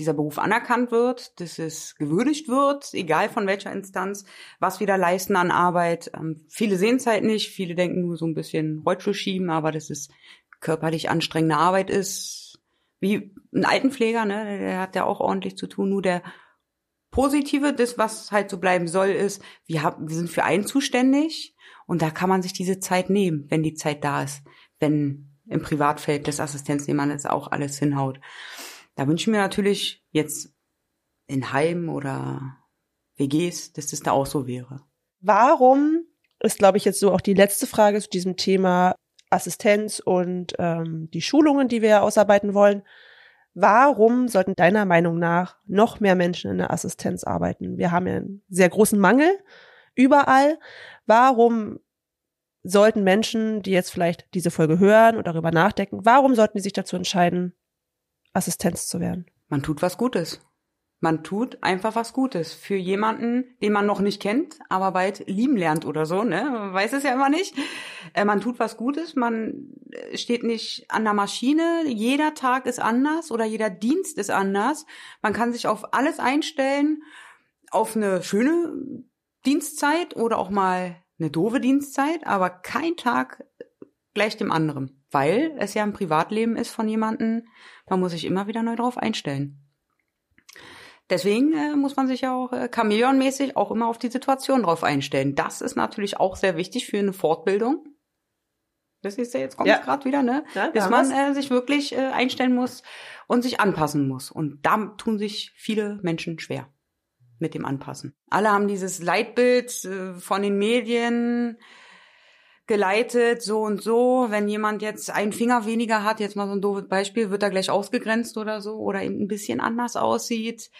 [SPEAKER 3] dieser Beruf anerkannt wird, dass es gewürdigt wird, egal von welcher Instanz, was wir da leisten an Arbeit. Ähm, viele sehen es halt nicht, viele denken nur so ein bisschen Rollstuhl schieben, aber dass es körperlich anstrengende Arbeit ist. Wie ein Altenpfleger, ne, der hat ja auch ordentlich zu tun, nur der Positive, das, was halt so bleiben soll, ist, wir, haben, wir sind für einen zuständig und da kann man sich diese Zeit nehmen, wenn die Zeit da ist, wenn im Privatfeld des Assistenznehmers auch alles hinhaut. Da wünsche ich mir natürlich jetzt in Heim oder WGs, dass das da auch so wäre.
[SPEAKER 1] Warum ist, glaube ich, jetzt so auch die letzte Frage zu diesem Thema Assistenz und ähm, die Schulungen, die wir ausarbeiten wollen. Warum sollten deiner Meinung nach noch mehr Menschen in der Assistenz arbeiten? Wir haben ja einen sehr großen Mangel überall. Warum sollten Menschen, die jetzt vielleicht diese Folge hören und darüber nachdenken, warum sollten die sich dazu entscheiden, Assistenz zu werden?
[SPEAKER 3] Man tut was Gutes. Man tut einfach was Gutes für jemanden, den man noch nicht kennt, aber bald lieben lernt oder so, ne? Man weiß es ja immer nicht. Äh, man tut was Gutes, man äh, steht nicht an der Maschine, jeder Tag ist anders oder jeder Dienst ist anders. Man kann sich auf alles einstellen, auf eine schöne Dienstzeit oder auch mal eine doofe Dienstzeit, aber kein Tag gleich dem anderen, weil es ja ein Privatleben ist von jemandem, man muss sich immer wieder neu drauf einstellen. Deswegen äh, muss man sich ja auch äh, Chamäleonmäßig auch immer auf die Situation drauf einstellen. Das ist natürlich auch sehr wichtig für eine Fortbildung. Das ist ja jetzt kommt
[SPEAKER 1] Ja.
[SPEAKER 3] gerade wieder, ne?
[SPEAKER 1] Ja,
[SPEAKER 3] Dass man äh, sich wirklich äh, einstellen muss und sich anpassen muss. Und da tun sich viele Menschen schwer mit dem Anpassen. Alle haben dieses Leitbild äh, von den Medien geleitet, so und so. Wenn jemand jetzt einen Finger weniger hat, jetzt mal so ein doofes Beispiel, wird er gleich ausgegrenzt oder so oder eben ein bisschen anders aussieht,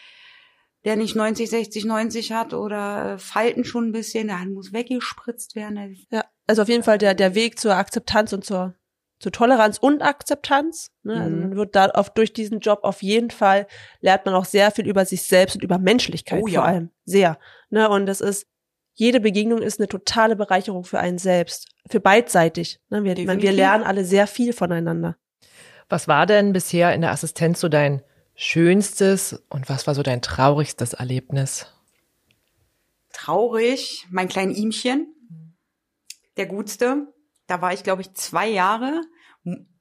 [SPEAKER 3] der nicht 90, 60, 90 hat oder äh, Falten schon ein bisschen, der muss weggespritzt werden.
[SPEAKER 1] Ja, also auf jeden Fall der, der Weg zur Akzeptanz und zur zu Toleranz und Akzeptanz. Ne? Also
[SPEAKER 3] Mhm.
[SPEAKER 1] man wird da auf, durch diesen Job auf jeden Fall lernt man auch sehr viel über sich selbst und über Menschlichkeit
[SPEAKER 3] Oh ja.
[SPEAKER 1] vor allem. Sehr. Ne? Und das ist, jede Begegnung ist eine totale Bereicherung für einen selbst. Für beidseitig. Ne? Wir, man, wir
[SPEAKER 3] Definitiv.
[SPEAKER 1] lernen alle sehr viel voneinander.
[SPEAKER 2] Was war denn bisher in der Assistenz so dein schönstes und was war so dein traurigstes Erlebnis?
[SPEAKER 3] Traurig, mein kleines Ihmchen, der Gutste. Da war ich, glaube ich, zwei Jahre,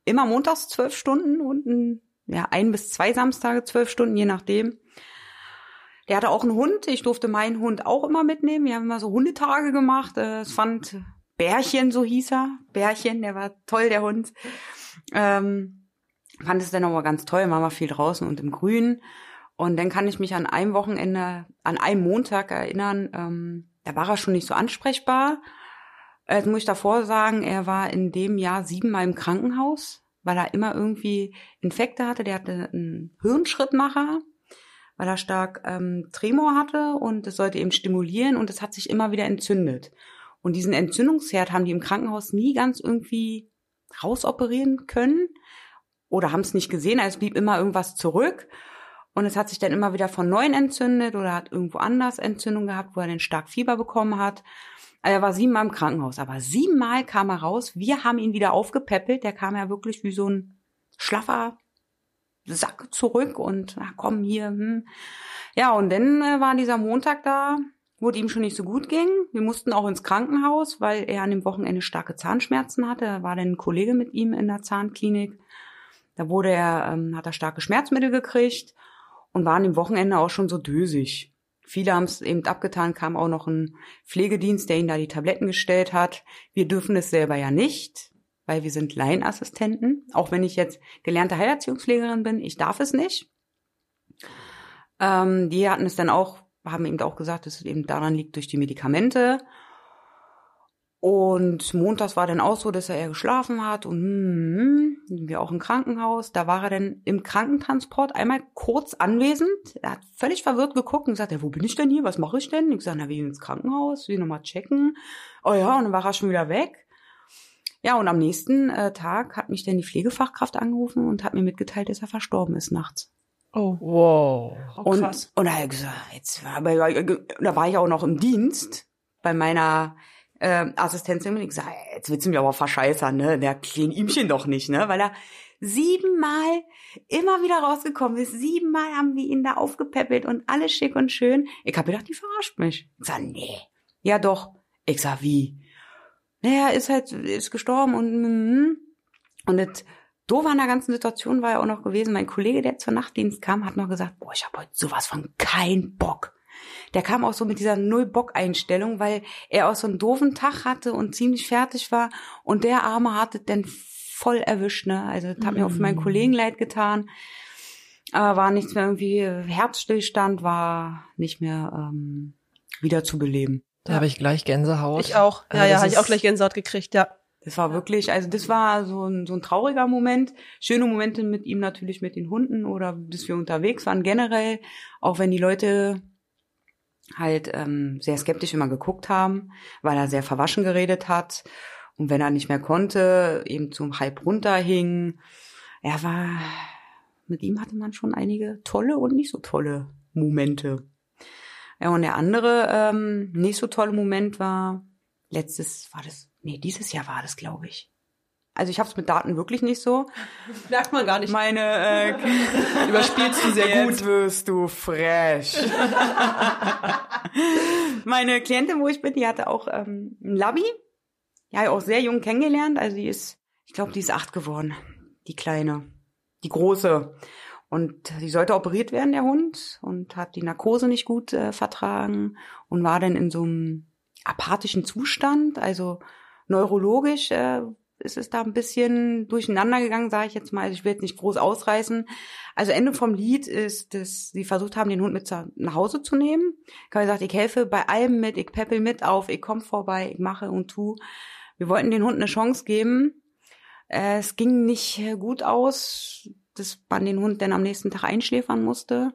[SPEAKER 3] immer montags zwölf Stunden und ein, ja, ein bis zwei Samstage zwölf Stunden, je nachdem. Der hatte auch einen Hund. Ich durfte meinen Hund auch immer mitnehmen. Wir haben immer so Hundetage gemacht. Äh, Es fand Bärchen, so hieß er. Bärchen, der war toll, der Hund. Ähm, fand es dann aber ganz toll. Wir viel draußen und im Grün. Und dann kann ich mich an einem Wochenende, an einem Montag erinnern, ähm, da war er schon nicht so ansprechbar. Jetzt muss ich davor sagen, er war in dem Jahr siebenmal im Krankenhaus, weil er immer irgendwie Infekte hatte. Der hatte einen Hirnschrittmacher, weil er stark ähm, Tremor hatte und es sollte eben stimulieren und es hat sich immer wieder entzündet. Und diesen Entzündungsherd haben die im Krankenhaus nie ganz irgendwie rausoperieren können oder haben es nicht gesehen, also es blieb immer irgendwas zurück. Und es hat sich dann immer wieder von neuem entzündet oder hat irgendwo anders Entzündung gehabt, wo er dann stark Fieber bekommen hat. Also er war siebenmal im Krankenhaus, aber siebenmal kam er raus. Wir haben ihn wieder aufgepäppelt. Der kam ja wirklich wie so ein schlaffer Sack zurück und na komm hier. Hm. Ja, und dann äh, war dieser Montag da, wo es ihm schon nicht so gut ging. Wir mussten auch ins Krankenhaus, weil er an dem Wochenende starke Zahnschmerzen hatte. Da war dann ein Kollege mit ihm in der Zahnklinik. Da wurde er, ähm, hat er starke Schmerzmittel gekriegt und war an dem Wochenende auch schon so dösig. Viele haben es eben abgetan, kam auch noch ein Pflegedienst, der ihnen da die Tabletten gestellt hat. Wir dürfen es selber ja nicht, weil wir sind Laienassistenten. Auch wenn ich jetzt gelernte Heilerziehungspflegerin bin, ich darf es nicht. Ähm, die hatten es dann auch, haben eben auch gesagt, dass es eben daran liegt durch die Medikamente. Und montags war dann auch so, dass er eher geschlafen hat und hm, wir auch im Krankenhaus. Da war er dann im Krankentransport einmal kurz anwesend. Er hat völlig verwirrt geguckt und gesagt, ja, wo bin ich denn hier? Was mache ich denn? Ich gesagt, na, wir gehen ins Krankenhaus, wir nochmal checken. Oh ja, und dann war er schon wieder weg. Ja, und am nächsten äh, Tag hat mich dann die Pflegefachkraft angerufen und hat mir mitgeteilt, dass er verstorben ist nachts.
[SPEAKER 1] Oh,
[SPEAKER 2] Wow.
[SPEAKER 1] oh
[SPEAKER 3] Und,
[SPEAKER 1] krass.
[SPEAKER 3] und da gesagt, jetzt war, da war ich auch noch im Dienst bei meiner äh, Assistenzin und ich gesagt, jetzt willst du mich aber verscheißern, ne? Der kleine Ihmchen doch nicht, ne? Weil er siebenmal immer wieder rausgekommen ist. Siebenmal haben wir ihn da aufgepäppelt und alles schick und schön. Ich hab gedacht, die verarscht mich. Ich sag, nee. Ja doch. Ich sag, wie? Naja, ist halt, ist gestorben und mm, und das doof an der ganzen Situation war ja auch noch gewesen, mein Kollege, der zur Nachtdienst kam, hat noch gesagt, boah, ich habe heute sowas von kein Bock. Der kam auch so mit dieser Null-Bock-Einstellung, weil er auch so einen doofen Tag hatte und ziemlich fertig war und der Arme hatte dann voll erwischt, ne? Also das hat mir auch für meinen Kollegen leid getan. Aber war nichts mehr irgendwie, Herzstillstand war nicht mehr ähm, wieder zu beleben.
[SPEAKER 2] Da habe ich gleich Gänsehaut.
[SPEAKER 1] Ich auch. Ja,
[SPEAKER 2] Also
[SPEAKER 1] ja, hatte ich auch gleich Gänsehaut gekriegt, ja.
[SPEAKER 3] Das war wirklich, also das war so ein, so ein trauriger Moment. Schöne Momente mit ihm natürlich mit den Hunden oder dass wir unterwegs waren generell, auch wenn die Leute halt ähm, sehr skeptisch immer geguckt haben, weil er sehr verwaschen geredet hat und wenn er nicht mehr konnte, eben zum halb runterhing. Er war, mit ihm hatte man schon einige tolle und nicht so tolle Momente. Ja, und der andere ähm, nicht so tolle Moment war, letztes, war das, nee, dieses Jahr war das, glaube ich. Also ich habe es mit Daten wirklich nicht so.
[SPEAKER 1] Merkt man gar nicht.
[SPEAKER 3] Meine äh,
[SPEAKER 1] Überspielst du sehr
[SPEAKER 3] Jetzt wirst du frech. Meine Klientin, wo ich bin, die hatte auch ähm, ein Labby. Ja, auch sehr jung kennengelernt. Also die ist, ich glaube, die ist acht geworden. Die kleine. Die große. Und die sollte operiert werden, der Hund, und hat die Narkose nicht gut äh, vertragen und war dann in so einem apathischen Zustand, also neurologisch äh, ist es da ein bisschen durcheinander gegangen, sage ich jetzt mal. Also ich will jetzt nicht groß ausreißen. Also Ende vom Lied ist, dass sie versucht haben, den Hund mit nach Hause zu nehmen. Ich habe gesagt, ich helfe bei allem mit, ich peppel mit auf, ich komme vorbei, ich mache und tu. Wir wollten den Hund eine Chance geben. Äh, es ging nicht äh, gut aus, dass man den Hund dann am nächsten Tag einschläfern musste.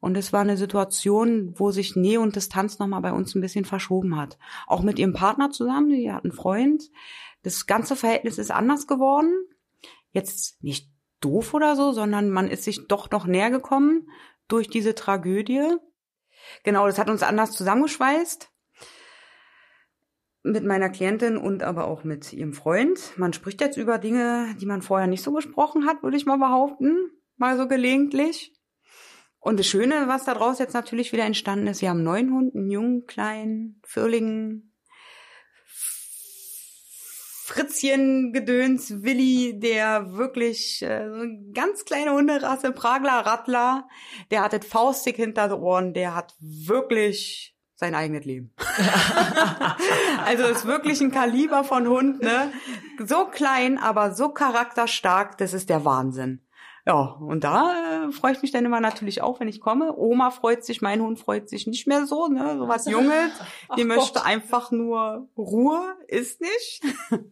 [SPEAKER 3] Und es war eine Situation, wo sich Nähe und Distanz nochmal bei uns ein bisschen verschoben hat. Auch mit ihrem Partner zusammen, die hat einen Freund. Das ganze Verhältnis ist anders geworden. jetzt nicht doof oder so, sondern man ist sich doch noch näher gekommen durch diese Tragödie. Genau, das hat uns anders zusammengeschweißt mit meiner Klientin und aber auch mit ihrem Freund. Man spricht jetzt über Dinge, die man vorher nicht so gesprochen hat, würde ich mal behaupten, mal so gelegentlich. Und das Schöne, was daraus jetzt natürlich wieder entstanden ist, wir haben einen neuen Hund, einen jungen, kleinen, fürligen Fritzchen Gedöns Willi, der wirklich äh, so eine ganz kleine Hunderasse, Pragler Rattler, der hat das Faustdick hinter den Ohren, der hat wirklich sein eigenes Leben. also ist wirklich ein Kaliber von Hund, ne? So klein, aber so charakterstark, das ist der Wahnsinn. Ja, und da äh, freue ich mich dann immer natürlich auch, wenn ich komme. Oma freut sich, mein Hund freut sich nicht mehr so, ne? So was Junges. Die möchte Gott. einfach nur Ruhe, ist nicht.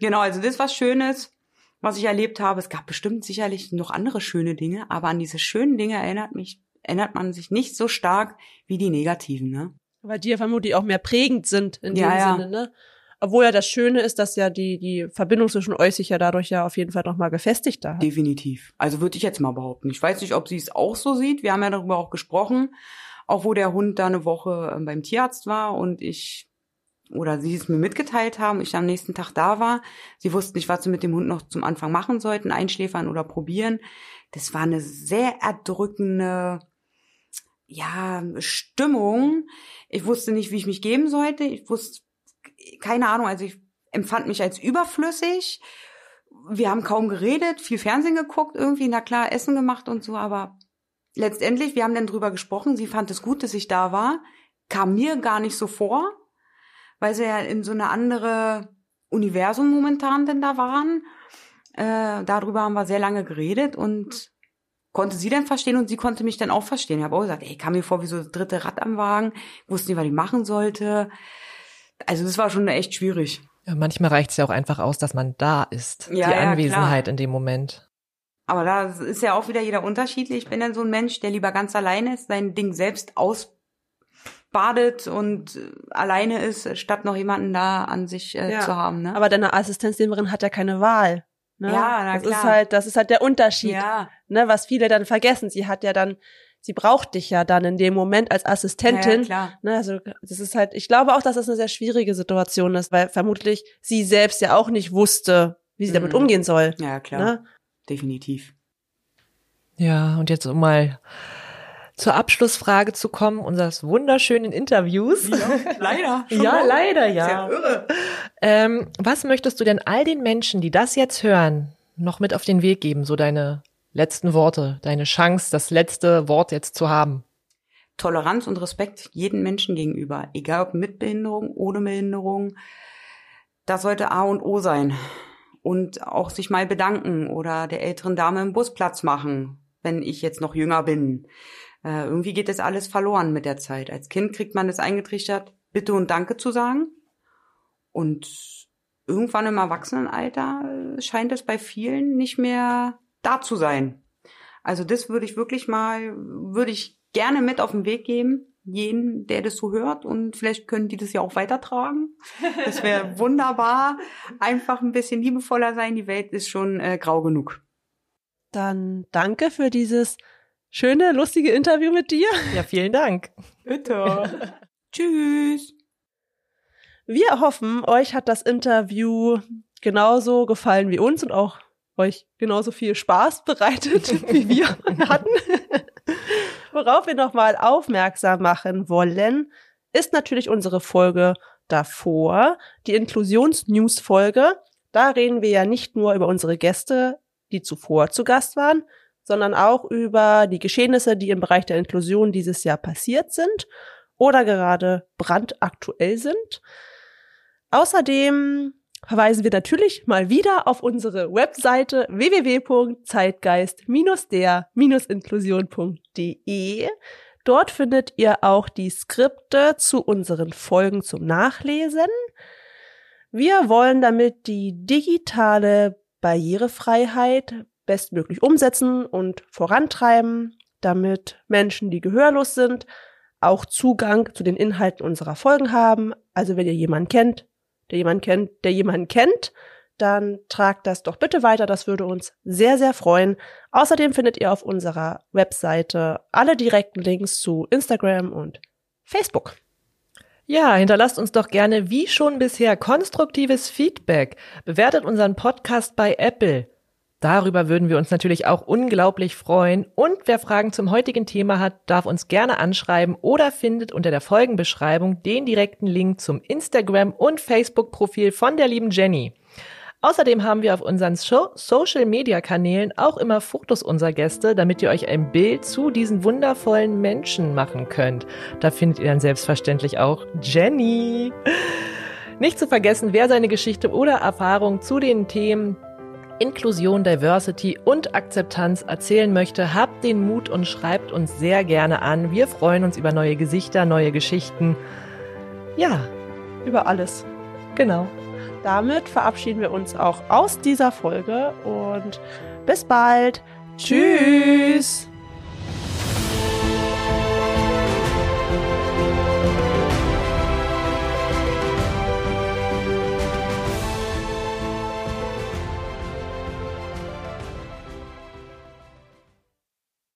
[SPEAKER 3] genau, also das ist was Schönes, was ich erlebt habe. Es gab bestimmt sicherlich noch andere schöne Dinge, aber an diese schönen Dinge erinnert mich, erinnert man sich nicht so stark wie die negativen, ne?
[SPEAKER 1] Weil die ja vermutlich auch mehr prägend sind in
[SPEAKER 3] ja,
[SPEAKER 1] dem
[SPEAKER 3] ja.
[SPEAKER 1] Sinne, ne? Obwohl ja das Schöne ist, dass ja die, die Verbindung zwischen euch sich ja dadurch ja auf jeden Fall nochmal gefestigt hat.
[SPEAKER 3] Definitiv. Also würde ich jetzt mal behaupten. Ich weiß nicht, ob sie es auch so sieht. Wir haben ja darüber auch gesprochen, auch wo der Hund da eine Woche ähm, beim Tierarzt war und ich oder sie es mir mitgeteilt haben, ich am nächsten Tag da war. Sie wussten nicht, was sie mit dem Hund noch zum Anfang machen sollten, einschläfern oder probieren. Das war eine sehr erdrückende ja, Stimmung. Ich wusste nicht, wie ich mich geben sollte. Ich wusste keine Ahnung, also ich empfand mich als überflüssig. Wir haben kaum geredet, viel Fernsehen geguckt, irgendwie, na klar, Essen gemacht und so, aber letztendlich, wir haben dann drüber gesprochen, sie fand es gut, dass ich da war, kam mir gar nicht so vor, weil sie ja in so eine andere Universum momentan denn da waren. Äh, darüber haben wir sehr lange geredet und konnte sie dann verstehen und sie konnte mich dann auch verstehen. Ich habe auch gesagt, ey, kam mir vor wie so das dritte Rad am Wagen, wusste nicht, was ich machen sollte. Also das war schon echt schwierig.
[SPEAKER 2] Ja, manchmal reicht es ja auch einfach aus, dass man da ist.
[SPEAKER 3] Ja,
[SPEAKER 2] die
[SPEAKER 3] ja,
[SPEAKER 2] Anwesenheit
[SPEAKER 3] klar.
[SPEAKER 2] in dem Moment.
[SPEAKER 3] Aber da ist ja auch wieder jeder unterschiedlich. Ich bin dann so ein Mensch, der lieber ganz alleine ist, sein Ding selbst ausbadet und äh, alleine ist, statt noch jemanden da an sich äh,
[SPEAKER 1] Ja.
[SPEAKER 3] zu haben. Ne?
[SPEAKER 1] Aber deine Assistenznehmerin hat ja keine Wahl. Ne?
[SPEAKER 3] Ja, na
[SPEAKER 1] das
[SPEAKER 3] klar.
[SPEAKER 1] ist halt, das ist halt der Unterschied,
[SPEAKER 3] ja,
[SPEAKER 1] ne, was viele dann vergessen. Sie hat ja dann, sie braucht dich ja dann in dem Moment als
[SPEAKER 3] ja,
[SPEAKER 1] Assistentin.
[SPEAKER 3] klar.
[SPEAKER 1] Ne, also das ist halt, ich glaube auch, dass das eine sehr schwierige Situation ist, weil vermutlich sie selbst ja auch nicht wusste, wie sie damit
[SPEAKER 3] Mhm.
[SPEAKER 1] umgehen soll.
[SPEAKER 3] Ja, klar.
[SPEAKER 1] Ne?
[SPEAKER 3] Definitiv.
[SPEAKER 2] Ja, und jetzt um mal zur Abschlussfrage zu kommen, unseres wunderschönen Interviews.
[SPEAKER 3] leider.
[SPEAKER 2] Ja, leider, ja.
[SPEAKER 3] Sehr irre.
[SPEAKER 2] Ähm, was möchtest du denn all den Menschen, die das jetzt hören, noch mit auf den Weg geben? So deine letzten Worte, deine Chance, das letzte Wort jetzt zu haben.
[SPEAKER 3] Toleranz und Respekt jedem Menschen gegenüber, egal ob mit Behinderung, ohne Behinderung. Das sollte A und O sein. Und auch sich mal bedanken oder der älteren Dame im Bus Platz machen, wenn ich jetzt noch jünger bin. Äh, irgendwie geht das alles verloren mit der Zeit. Als Kind kriegt man das eingetrichtert, Bitte und Danke zu sagen. Und irgendwann im Erwachsenenalter äh, scheint es bei vielen nicht mehr da zu sein. Also das würde ich wirklich mal, würde ich gerne mit auf den Weg geben, jeden, der das so hört und vielleicht können die das ja auch weitertragen. Das wäre wunderbar. Einfach ein bisschen liebevoller sein. Die Welt ist schon äh, grau genug.
[SPEAKER 1] Dann danke für dieses schöne, lustige Interview mit dir.
[SPEAKER 2] Ja, vielen Dank.
[SPEAKER 3] Bitte. Tschüss.
[SPEAKER 1] Wir hoffen, euch hat das Interview genauso gefallen wie uns und auch euch genauso viel Spaß bereitet, wie wir hatten. Worauf wir nochmal aufmerksam machen wollen, ist natürlich unsere Folge davor, die Inklusions-News-Folge. Da reden wir ja nicht nur über unsere Gäste, die zuvor zu Gast waren, sondern auch über die Geschehnisse, die im Bereich der Inklusion dieses Jahr passiert sind oder gerade brandaktuell sind. Außerdem verweisen wir natürlich mal wieder auf unsere Webseite www.zeitgeist-der-inklusion.de. Dort findet ihr auch die Skripte zu unseren Folgen zum Nachlesen. Wir wollen damit die digitale Barrierefreiheit bestmöglich umsetzen und vorantreiben, damit Menschen, die gehörlos sind, auch Zugang zu den Inhalten unserer Folgen haben. Also wenn ihr jemanden kennt, der jemanden kennt, der jemanden kennt, dann tragt das doch bitte weiter. Das würde uns sehr, sehr freuen. Außerdem findet ihr auf unserer Webseite alle direkten Links zu Instagram und Facebook.
[SPEAKER 2] Ja, hinterlasst uns doch gerne wie schon bisher konstruktives Feedback. Bewertet unseren Podcast bei Apple. Darüber würden wir uns natürlich auch unglaublich freuen. Und wer Fragen zum heutigen Thema hat, darf uns gerne anschreiben oder findet unter der Folgenbeschreibung den direkten Link zum Instagram- und Facebook-Profil von der lieben Jenny. Außerdem haben wir auf unseren so Social-Media-Kanälen auch immer Fotos unserer Gäste, damit ihr euch ein Bild zu diesen wundervollen Menschen machen könnt. Da findet ihr dann selbstverständlich auch Jenny. Nicht zu vergessen, wer seine Geschichte oder Erfahrung zu den Themen Inklusion, Diversity und Akzeptanz erzählen möchte, habt den Mut und schreibt uns sehr gerne an. Wir freuen uns über neue Gesichter, neue Geschichten. Ja,
[SPEAKER 1] über alles.
[SPEAKER 2] Genau
[SPEAKER 1] damit verabschieden wir uns auch aus dieser Folge und bis bald. Tschüss.